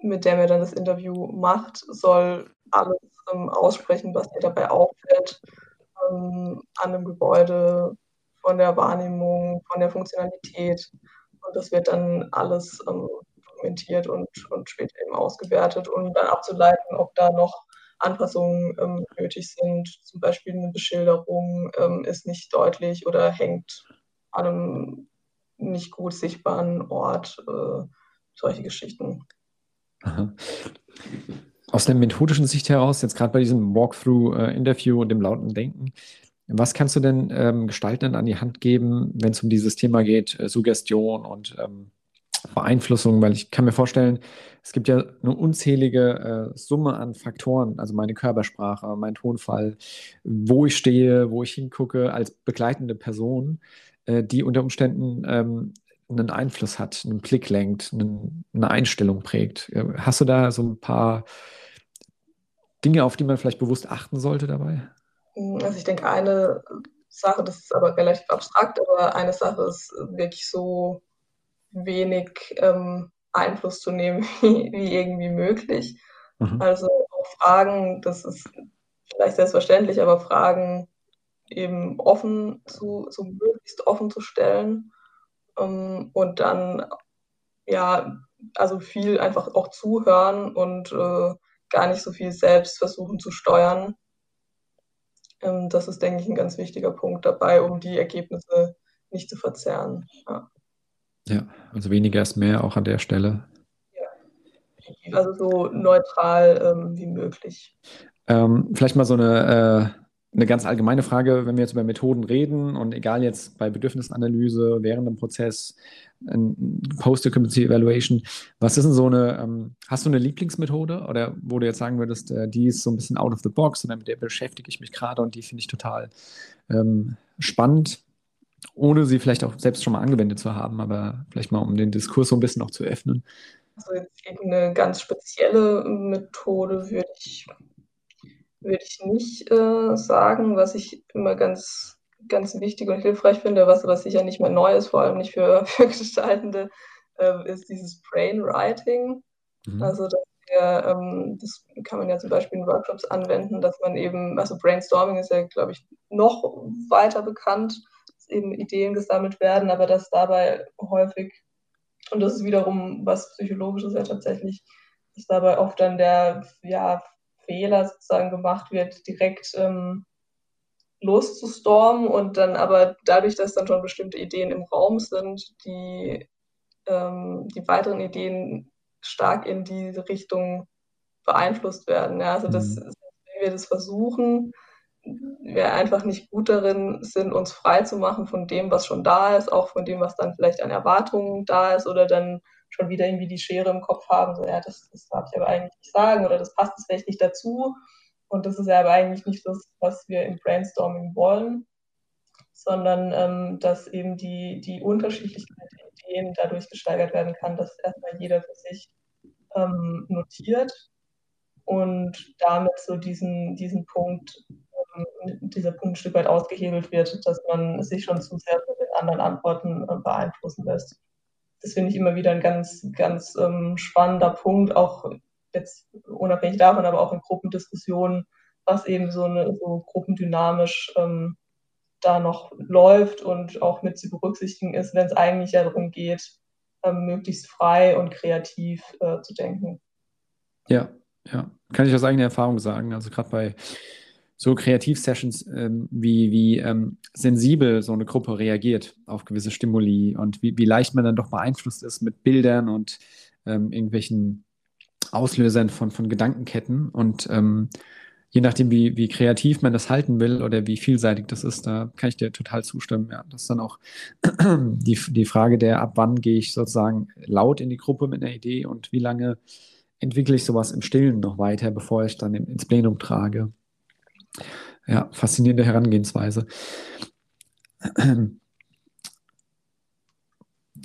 mit der man dann das Interview macht, soll alles ähm, aussprechen, was ihr dabei auffällt ähm, an dem Gebäude, von der Wahrnehmung, von der Funktionalität. Und das wird dann alles ähm, dokumentiert und, und später eben ausgewertet, um dann abzuleiten, ob da noch Anpassungen ähm, nötig sind. Zum Beispiel eine Beschilderung ähm, ist nicht deutlich oder hängt an einem nicht gut sichtbaren Ort. Äh, solche Geschichten. Aus der methodischen Sicht heraus, jetzt gerade bei diesem Walkthrough-Interview und dem lauten Denken, was kannst du denn ähm, Gestaltenden an die Hand geben, wenn es um dieses Thema geht, äh, Suggestion und ähm, Beeinflussung? Weil ich kann mir vorstellen, es gibt ja eine unzählige äh, Summe an Faktoren, also meine Körpersprache, mein Tonfall, wo ich stehe, wo ich hingucke als begleitende Person, äh, die unter Umständen ähm, einen Einfluss hat, einen Blick lenkt, einen, eine Einstellung prägt. Äh, hast du da so ein paar Dinge, auf die man vielleicht bewusst achten sollte dabei? Hm, also ich denke, eine Sache, das ist aber relativ abstrakt, aber eine Sache ist wirklich so wenig ähm, Einfluss zu nehmen wie, wie irgendwie möglich. Mhm. Also auch Fragen, das ist vielleicht selbstverständlich, aber Fragen eben offen zu, so möglichst offen zu stellen und dann ja, also viel einfach auch zuhören und äh, gar nicht so viel selbst versuchen zu steuern. Ähm, das ist, denke ich, ein ganz wichtiger Punkt dabei, um die Ergebnisse nicht zu verzerren. Ja, ja also weniger ist mehr auch an der Stelle. Ja, also so neutral ähm, wie möglich. Ähm, vielleicht mal so eine äh eine ganz allgemeine Frage, wenn wir jetzt über Methoden reden und egal jetzt bei Bedürfnisanalyse, während dem Prozess, Post-Occupancy Evaluation, was ist denn so eine, ähm, hast du eine Lieblingsmethode oder wo du jetzt sagen würdest, äh, die ist so ein bisschen out of the box und mit der beschäftige ich mich gerade und die finde ich total ähm, spannend, ohne sie vielleicht auch selbst schon mal angewendet zu haben, aber vielleicht mal um den Diskurs so ein bisschen auch zu öffnen? Also jetzt eine ganz spezielle Methode würde ich würde ich nicht äh, sagen, was ich immer ganz, ganz wichtig und hilfreich finde, was, was sicher nicht mehr neu ist, vor allem nicht für, für Gestaltende, äh, ist dieses Brainwriting. Mhm. Also dass wir, ähm, das kann man ja zum Beispiel in Workshops anwenden, dass man eben, also Brainstorming ist ja, glaube ich, noch weiter bekannt, dass eben Ideen gesammelt werden, aber dass dabei häufig, und das ist wiederum was Psychologisches ja tatsächlich, dass dabei oft dann der ja, Fehler sozusagen gemacht wird, direkt ähm, loszustormen und dann aber dadurch, dass dann schon bestimmte Ideen im Raum sind, die, ähm, die weiteren Ideen stark in diese Richtung beeinflusst werden. Ja, also das, mhm. wenn wir das versuchen, wir einfach nicht gut darin sind, uns frei zu machen von dem, was schon da ist, auch von dem, was dann vielleicht an Erwartungen da ist oder dann schon wieder irgendwie die Schere im Kopf haben, so ja, das, das darf ich aber eigentlich nicht sagen oder das passt vielleicht nicht dazu. Und das ist ja aber eigentlich nicht das, was wir im Brainstorming wollen, sondern ähm, dass eben die, die Unterschiedlichkeit der Ideen dadurch gesteigert werden kann, dass erstmal jeder für sich ähm, notiert und damit so diesen, diesen Punkt, ähm, dieser Punkt ein Stück weit ausgehebelt wird, dass man sich schon zu sehr von den anderen Antworten äh, beeinflussen lässt das finde ich immer wieder ein ganz, ganz ähm, spannender Punkt, auch jetzt unabhängig davon, aber auch in Gruppendiskussionen, was eben so eine so gruppendynamisch ähm, da noch läuft und auch mit zu berücksichtigen ist, wenn es eigentlich ja darum geht, ähm, möglichst frei und kreativ äh, zu denken. Ja, ja, kann ich aus eigener Erfahrung sagen. Also gerade bei so Kreativsessions, ähm, wie, wie ähm, sensibel so eine Gruppe reagiert auf gewisse Stimuli und wie, wie leicht man dann doch beeinflusst ist mit Bildern und ähm, irgendwelchen Auslösern von, von Gedankenketten. Und ähm, je nachdem, wie, wie kreativ man das halten will oder wie vielseitig das ist, da kann ich dir total zustimmen. Ja, das ist dann auch die, die Frage der, ab wann gehe ich sozusagen laut in die Gruppe mit einer Idee und wie lange entwickle ich sowas im Stillen noch weiter, bevor ich dann ins Plenum trage. Ja, faszinierende Herangehensweise.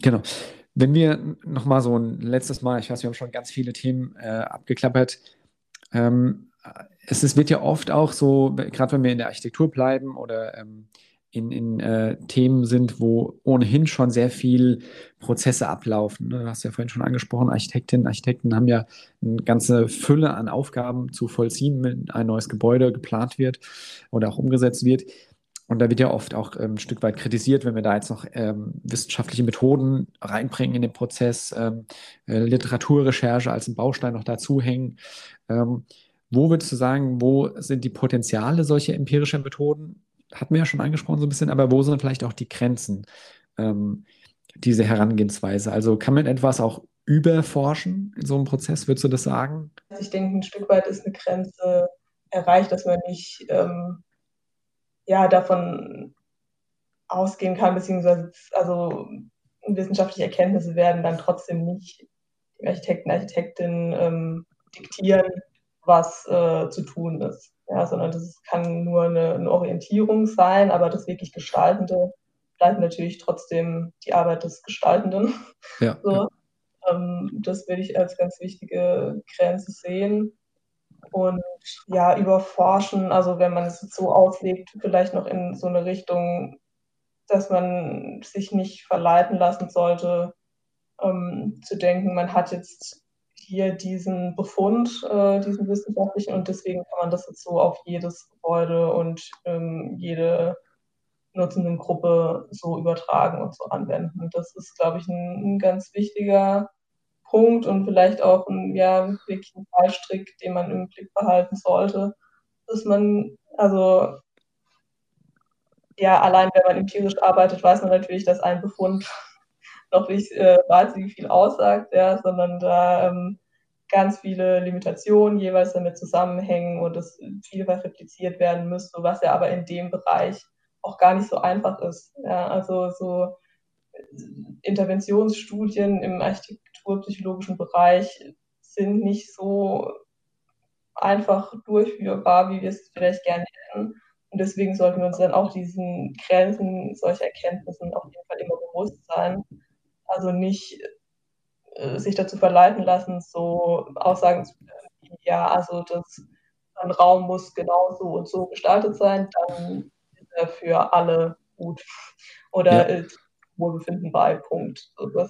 Genau. Wenn wir nochmal so ein letztes Mal, ich weiß, wir haben schon ganz viele Themen äh, abgeklappert. Ähm, es ist, wird ja oft auch so, gerade wenn wir in der Architektur bleiben oder ähm, in, in äh, Themen sind, wo ohnehin schon sehr viel Prozesse ablaufen. Ne? Du hast ja vorhin schon angesprochen, Architektinnen, Architekten haben ja eine ganze Fülle an Aufgaben zu vollziehen, wenn ein neues Gebäude geplant wird oder auch umgesetzt wird. Und da wird ja oft auch ähm, ein Stück weit kritisiert, wenn wir da jetzt noch ähm, wissenschaftliche Methoden reinbringen in den Prozess, ähm, äh, Literaturrecherche als ein Baustein noch dazuhängen. Ähm, wo würdest du sagen, wo sind die Potenziale solcher empirischer Methoden? Hatten wir ja schon angesprochen so ein bisschen, aber wo sind vielleicht auch die Grenzen ähm, dieser Herangehensweise? Also kann man etwas auch überforschen in so einem Prozess, würdest du das sagen? Ich denke, ein Stück weit ist eine Grenze erreicht, dass man nicht ähm, ja, davon ausgehen kann, beziehungsweise also wissenschaftliche Erkenntnisse werden dann trotzdem nicht den Architekten, Architektinnen ähm, diktieren, was äh, zu tun ist. Ja, sondern das kann nur eine, eine, Orientierung sein, aber das wirklich Gestaltende bleibt natürlich trotzdem die Arbeit des Gestaltenden. Ja, so. ja. Ähm, das will ich als ganz wichtige Grenze sehen und ja, überforschen, also wenn man es so auslegt, vielleicht noch in so eine Richtung, dass man sich nicht verleiten lassen sollte, ähm, zu denken, man hat jetzt hier diesen Befund, äh, diesen wissenschaftlichen, und deswegen kann man das jetzt so auf jedes Gebäude und ähm, jede nutzenden Gruppe so übertragen und so anwenden. Und das ist, glaube ich, ein, ein ganz wichtiger Punkt und vielleicht auch ein, ja, wirklich ein Fallstrick, den man im Blick behalten sollte, dass man, also ja, allein wenn man empirisch arbeitet, weiß man natürlich, dass ein Befund noch nicht äh, wahnsinnig viel aussagt, ja, sondern da ähm, ganz viele Limitationen jeweils damit zusammenhängen und es vielfach repliziert werden müsste, was ja aber in dem Bereich auch gar nicht so einfach ist. Ja, also so Interventionsstudien im architekturpsychologischen Bereich sind nicht so einfach durchführbar, wie wir es vielleicht gerne hätten. Und deswegen sollten wir uns dann auch diesen Grenzen solcher Erkenntnissen auf jeden Fall immer bewusst sein. Also nicht äh, sich dazu verleiten lassen, so Aussagen zu können, ja, also das, ein Raum muss genau so und so gestaltet sein, dann ist er für alle gut. Oder ja. Wohlbefinden bei, Punkt. Also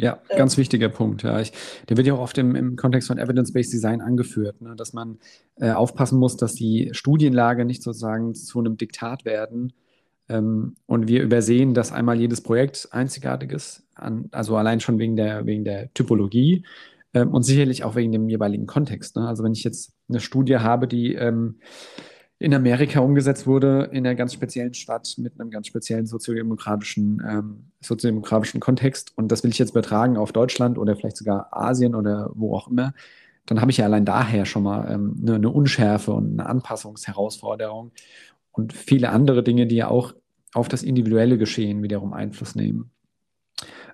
ja, äh, ganz wichtiger Punkt. Ja. Ich, der wird ja auch oft im, im Kontext von Evidence-Based Design angeführt, ne, dass man äh, aufpassen muss, dass die Studienlage nicht sozusagen zu einem Diktat werden. Ähm, und wir übersehen, dass einmal jedes Projekt einzigartig ist, an, also allein schon wegen der, wegen der Typologie ähm, und sicherlich auch wegen dem jeweiligen Kontext. Ne. Also wenn ich jetzt eine Studie habe, die ähm, in Amerika umgesetzt wurde, in einer ganz speziellen Stadt mit einem ganz speziellen soziodemokratischen, ähm, soziodemokratischen Kontext. Und das will ich jetzt übertragen auf Deutschland oder vielleicht sogar Asien oder wo auch immer. Dann habe ich ja allein daher schon mal ähm, eine, eine Unschärfe und eine Anpassungsherausforderung und viele andere Dinge, die ja auch auf das individuelle Geschehen wiederum Einfluss nehmen.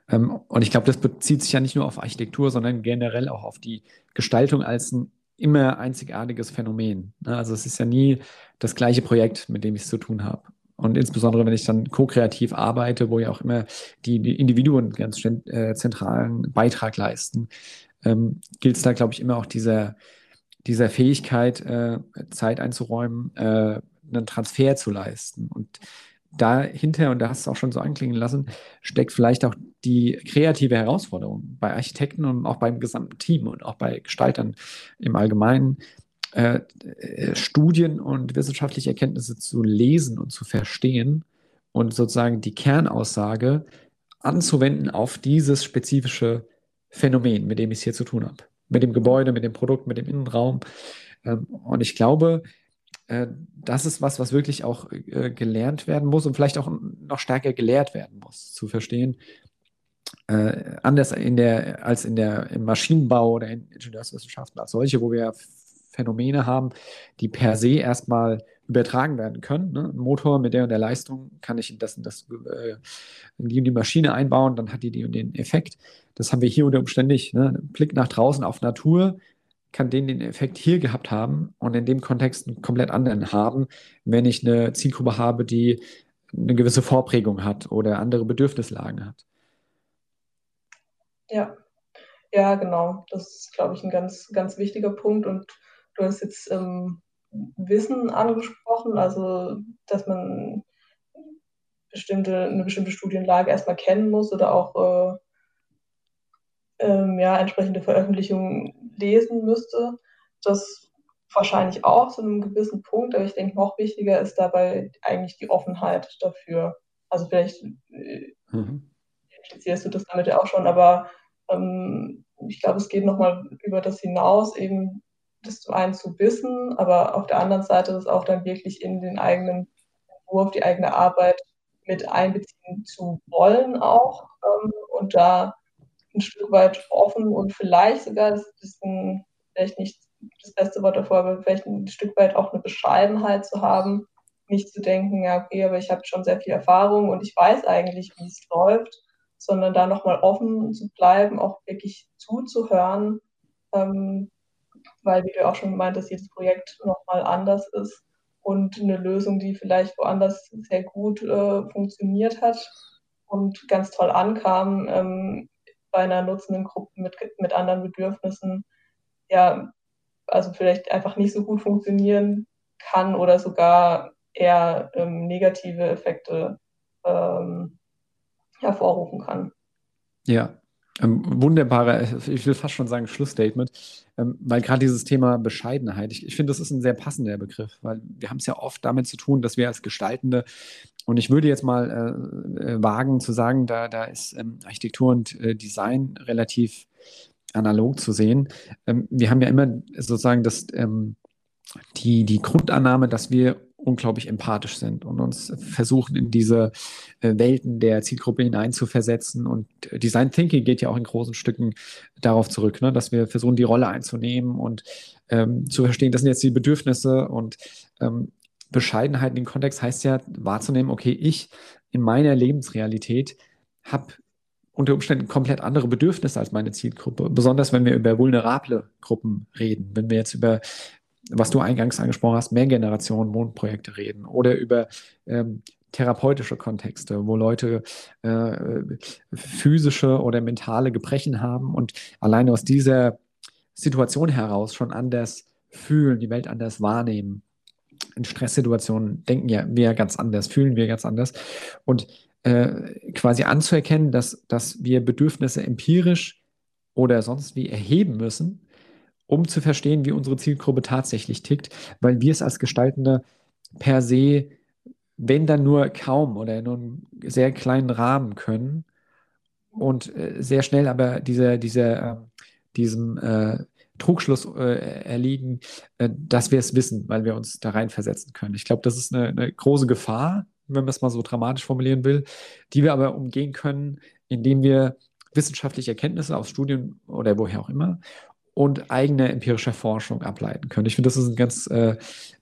Ähm, und ich glaube, das bezieht sich ja nicht nur auf Architektur, sondern generell auch auf die Gestaltung als ein immer einzigartiges Phänomen. Ne? Also es ist ja nie das gleiche Projekt, mit dem ich es zu tun habe. Und insbesondere, wenn ich dann ko-kreativ arbeite, wo ja auch immer die, die Individuen ganz äh, zentralen Beitrag leisten, ähm, gilt es da, glaube ich, immer auch dieser, dieser Fähigkeit, äh, Zeit einzuräumen, äh, einen Transfer zu leisten. Und dahinter, und da hast du es auch schon so anklingen lassen, steckt vielleicht auch die kreative Herausforderung bei Architekten und auch beim gesamten Team und auch bei Gestaltern im Allgemeinen, äh, äh, Studien und wissenschaftliche Erkenntnisse zu lesen und zu verstehen und sozusagen die Kernaussage anzuwenden auf dieses spezifische Phänomen, mit dem ich es hier zu tun habe. Mit dem Gebäude, mit dem Produkt, mit dem Innenraum. Ähm, und ich glaube, das ist was, was wirklich auch äh, gelernt werden muss und vielleicht auch noch stärker gelehrt werden muss, zu verstehen. Äh, anders in der, als in der, im Maschinenbau oder in Ingenieurswissenschaften als solche, wo wir Phänomene haben, die per se erstmal übertragen werden können. Ne? Ein Motor mit der und der Leistung kann ich in, das, in, das, äh, in die und die Maschine einbauen, dann hat die die und den Effekt. Das haben wir hier unter Umständen nicht. Ne? Blick nach draußen auf Natur kann den den Effekt hier gehabt haben und in dem Kontext einen komplett anderen haben, wenn ich eine Zielgruppe habe, die eine gewisse Vorprägung hat oder andere Bedürfnislagen hat. Ja, ja, genau. Das ist, glaube ich, ein ganz, ganz wichtiger Punkt. Und du hast jetzt ähm, Wissen angesprochen, also dass man bestimmte, eine bestimmte Studienlage erstmal kennen muss oder auch äh, ähm, ja, entsprechende Veröffentlichungen lesen müsste. Das wahrscheinlich auch zu einem gewissen Punkt, aber ich denke, noch wichtiger ist dabei eigentlich die Offenheit dafür. Also vielleicht äh, mhm. implizierst du das damit ja auch schon, aber ähm, ich glaube, es geht nochmal über das hinaus, eben das zum einen zu wissen, aber auf der anderen Seite das auch dann wirklich in den eigenen Entwurf, die eigene Arbeit mit einbeziehen zu wollen auch ähm, und da ein Stück weit offen und vielleicht sogar, das ist ein, vielleicht nicht das beste Wort davor, aber vielleicht ein Stück weit auch eine Bescheidenheit zu haben, nicht zu denken, ja, okay, aber ich habe schon sehr viel Erfahrung und ich weiß eigentlich, wie es läuft, sondern da nochmal offen zu bleiben, auch wirklich zuzuhören, ähm, weil, wie du auch schon gemeint hast, jedes Projekt nochmal anders ist und eine Lösung, die vielleicht woanders sehr gut äh, funktioniert hat und ganz toll ankam, ähm, bei einer nutzenden Gruppe mit, mit anderen Bedürfnissen, ja, also vielleicht einfach nicht so gut funktionieren kann oder sogar eher ähm, negative Effekte ähm, hervorrufen kann. Ja, ähm, wunderbarer, ich will fast schon sagen Schlussstatement, ähm, weil gerade dieses Thema Bescheidenheit, ich, ich finde, das ist ein sehr passender Begriff, weil wir haben es ja oft damit zu tun, dass wir als Gestaltende, und ich würde jetzt mal äh, äh, wagen zu sagen, da, da ist ähm, Architektur und äh, Design relativ analog zu sehen. Ähm, wir haben ja immer sozusagen das, ähm, die, die Grundannahme, dass wir unglaublich empathisch sind und uns versuchen, in diese äh, Welten der Zielgruppe hineinzuversetzen. Und äh, Design Thinking geht ja auch in großen Stücken darauf zurück, ne, dass wir versuchen, die Rolle einzunehmen und ähm, zu verstehen, das sind jetzt die Bedürfnisse und ähm, Bescheidenheit in dem Kontext heißt ja wahrzunehmen, okay, ich in meiner Lebensrealität habe unter Umständen komplett andere Bedürfnisse als meine Zielgruppe. Besonders wenn wir über vulnerable Gruppen reden, wenn wir jetzt über was du eingangs angesprochen hast, Mehrgenerationen-Wohnprojekte reden oder über ähm, therapeutische Kontexte, wo Leute äh, physische oder mentale Gebrechen haben und alleine aus dieser Situation heraus schon anders fühlen, die Welt anders wahrnehmen. In Stresssituationen denken ja wir ganz anders, fühlen wir ganz anders. Und äh, quasi anzuerkennen, dass, dass wir Bedürfnisse empirisch oder sonst wie erheben müssen, um zu verstehen, wie unsere Zielgruppe tatsächlich tickt, weil wir es als Gestaltende per se, wenn dann nur kaum oder in einem sehr kleinen Rahmen können und äh, sehr schnell aber diese, diese, äh, diesem äh, Trugschluss äh, erliegen, äh, dass wir es wissen, weil wir uns da reinversetzen können. Ich glaube, das ist eine, eine große Gefahr, wenn man es mal so dramatisch formulieren will, die wir aber umgehen können, indem wir wissenschaftliche Erkenntnisse aus Studien oder woher auch immer und eigene empirische Forschung ableiten können. Ich finde, das ist ein ganz äh,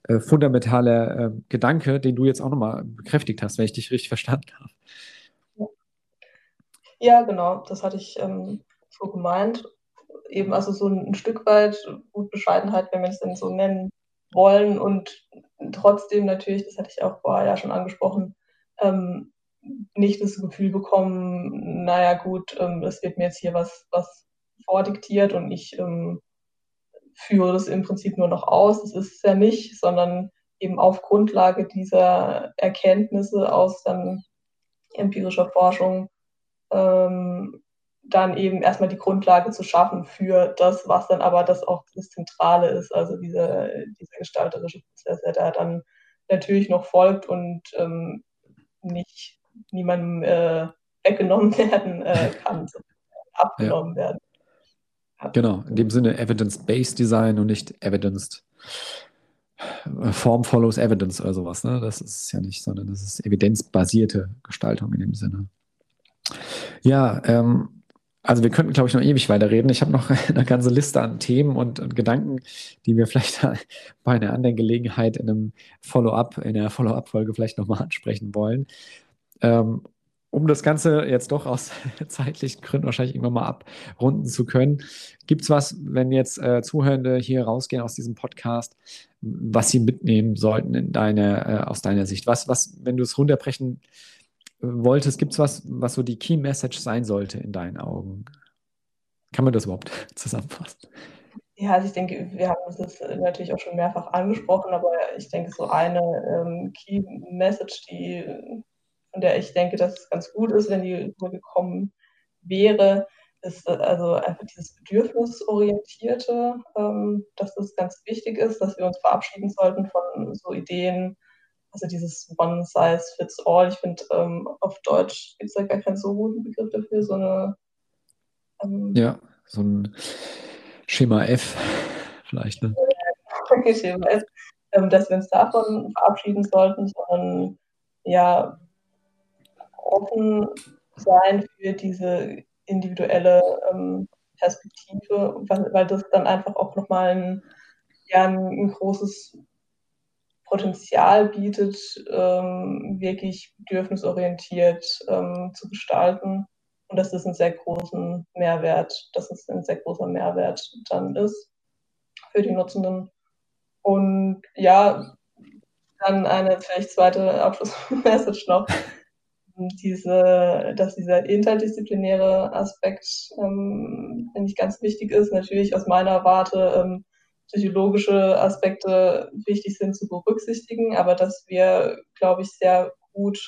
äh, fundamentaler äh, Gedanke, den du jetzt auch nochmal bekräftigt hast, wenn ich dich richtig verstanden habe. Ja, genau, das hatte ich ähm, so gemeint. Eben also so ein, Stück weit gut Bescheidenheit, wenn wir es denn so nennen wollen und trotzdem natürlich, das hatte ich auch vorher ja schon angesprochen, ähm, nicht das Gefühl bekommen, naja gut, ähm, es wird mir jetzt hier was, was vordiktiert und ich ähm, führe das im Prinzip nur noch aus. Das ist es ja nicht, sondern eben auf Grundlage dieser Erkenntnisse aus dann empirischer Forschung ähm, dann eben erstmal die Grundlage zu schaffen für das, was dann aber das auch das Zentrale ist, also dieser, dieser gestalterische Prozess, der da dann natürlich noch folgt und ähm, nicht niemandem äh, weggenommen werden äh, kann, abgenommen ja. werden. Genau, in dem Sinne Evidence-Based Design und nicht Evidenced. Form follows Evidence oder sowas. Ne? Das ist ja nicht, sondern das ist evidenzbasierte Gestaltung in dem Sinne. Ja, ähm, also wir könnten, glaube ich, noch ewig weiterreden. Ich habe noch eine ganze Liste an Themen und, und, Gedanken, die wir vielleicht bei einer anderen Gelegenheit in einem Follow-up, in der Follow-up-Folge vielleicht nochmal ansprechen wollen. Ähm, um das Ganze jetzt doch aus zeitlichen Gründen wahrscheinlich irgendwann mal abrunden zu können, gibt es was, wenn jetzt äh, Zuhörende hier rausgehen aus diesem Podcast, was sie mitnehmen sollten in deine, äh, aus deiner Sicht? Was, was, wenn du es runterbrechen wolltest, gibt es was, was so die Key Message sein sollte in deinen Augen? Kann man das überhaupt zusammenfassen? Ja, also ich denke, wir haben das jetzt natürlich auch schon mehrfach angesprochen, aber ich denke, so eine ähm, Key Message, die, von der ich denke, dass es ganz gut ist, wenn die gekommen wäre, ist äh, also einfach dieses Bedürfnisorientierte, ähm, dass das ganz wichtig ist, dass wir uns verabschieden sollten von so Ideen, also dieses One Size Fits All. Ich finde, ähm, auf Deutsch gibt es da gar keinen so guten Begriff dafür, so eine. Ähm, ja, so ein Schema F vielleicht, ne? Okay, Schema F. Ähm, dass wir uns davon verabschieden sollten, sondern ja, offen sein für diese individuelle ähm, Perspektive, weil, weil, das dann einfach auch nochmal ein, ja, ein, ein großes Potenzial bietet, ähm, wirklich bedürfnisorientiert ähm, zu gestalten. Und dass das einen sehr großen Mehrwert, dass es ein sehr großer Mehrwert dann ist für die Nutzenden. Und ja, dann eine vielleicht zweite Abschlussmessage noch. Diese, dass dieser interdisziplinäre Aspekt, ähm, finde ich, ganz wichtig ist. Natürlich aus meiner Warte ähm, psychologische Aspekte wichtig sind zu berücksichtigen, aber dass wir, glaube ich, sehr gut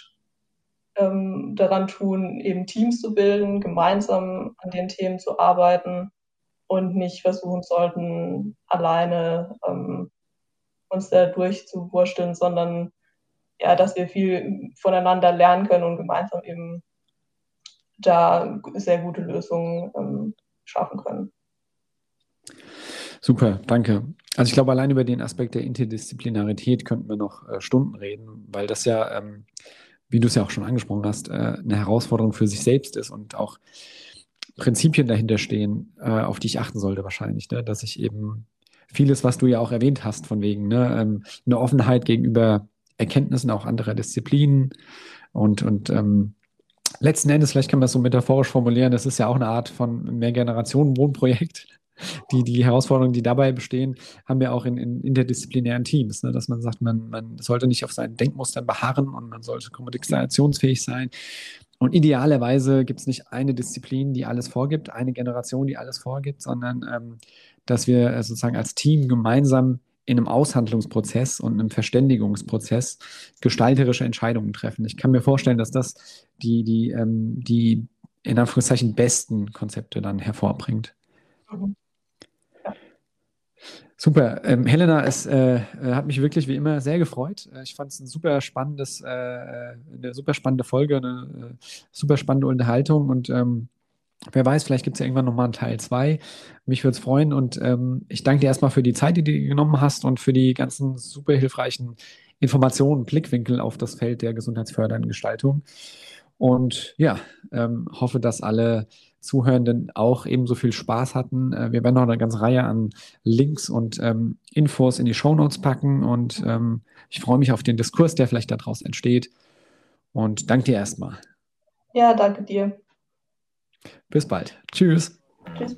ähm, daran tun, eben Teams zu bilden, gemeinsam an den Themen zu arbeiten und nicht versuchen sollten, alleine ähm, uns da durchzuwursteln, sondern ja, dass wir viel voneinander lernen können und gemeinsam eben da sehr gute Lösungen ähm, schaffen können. Super, danke. Also ich glaube, allein über den Aspekt der Interdisziplinarität könnten wir noch äh, Stunden reden, weil das ja, ähm, wie du es ja auch schon angesprochen hast, äh, eine Herausforderung für sich selbst ist und auch Prinzipien dahinter stehen, äh, auf die ich achten sollte wahrscheinlich, ne? dass ich eben vieles, was du ja auch erwähnt hast, von wegen ne? ähm, eine Offenheit gegenüber Erkenntnissen auch anderer Disziplinen und, und ähm, letzten Endes, vielleicht kann man das so metaphorisch formulieren, das ist ja auch eine Art von Mehrgenerationen-Wohnprojekt die, die Herausforderungen, die dabei bestehen, haben wir auch in, in interdisziplinären Teams, ne? dass man sagt, man, man sollte nicht auf seinen Denkmustern beharren und man sollte kommunikationsfähig sein. Und idealerweise gibt es nicht eine Disziplin, die alles vorgibt, eine Generation, die alles vorgibt, sondern ähm, dass wir äh, sozusagen als Team gemeinsam in einem Aushandlungsprozess und einem Verständigungsprozess gestalterische Entscheidungen treffen. Ich kann mir vorstellen, dass das die, die, ähm, die in Anführungszeichen besten Konzepte dann hervorbringt. Mhm. Super. Ähm, Helena, es äh, äh, hat mich wirklich wie immer sehr gefreut. Äh, ich fand es ein super spannendes, äh, eine super spannende Folge, eine äh, super spannende Unterhaltung und ähm, wer weiß, vielleicht gibt es ja irgendwann nochmal einen Teil 2. Mich würde es freuen und ähm, ich danke dir erstmal für die Zeit, die du genommen hast und für die ganzen super hilfreichen Informationen, Blickwinkel auf das Feld der gesundheitsfördernden Gestaltung. Und ja, ähm, hoffe, dass alle Zuhörenden auch ebenso viel Spaß hatten. Äh, wir werden noch eine ganze Reihe an Links und ähm, Infos in die Shownotes packen und ähm, ich freue mich auf den Diskurs, der vielleicht daraus entsteht. Und danke dir erstmal. Ja, danke dir. Bis bald. Tschüss. Tschüss.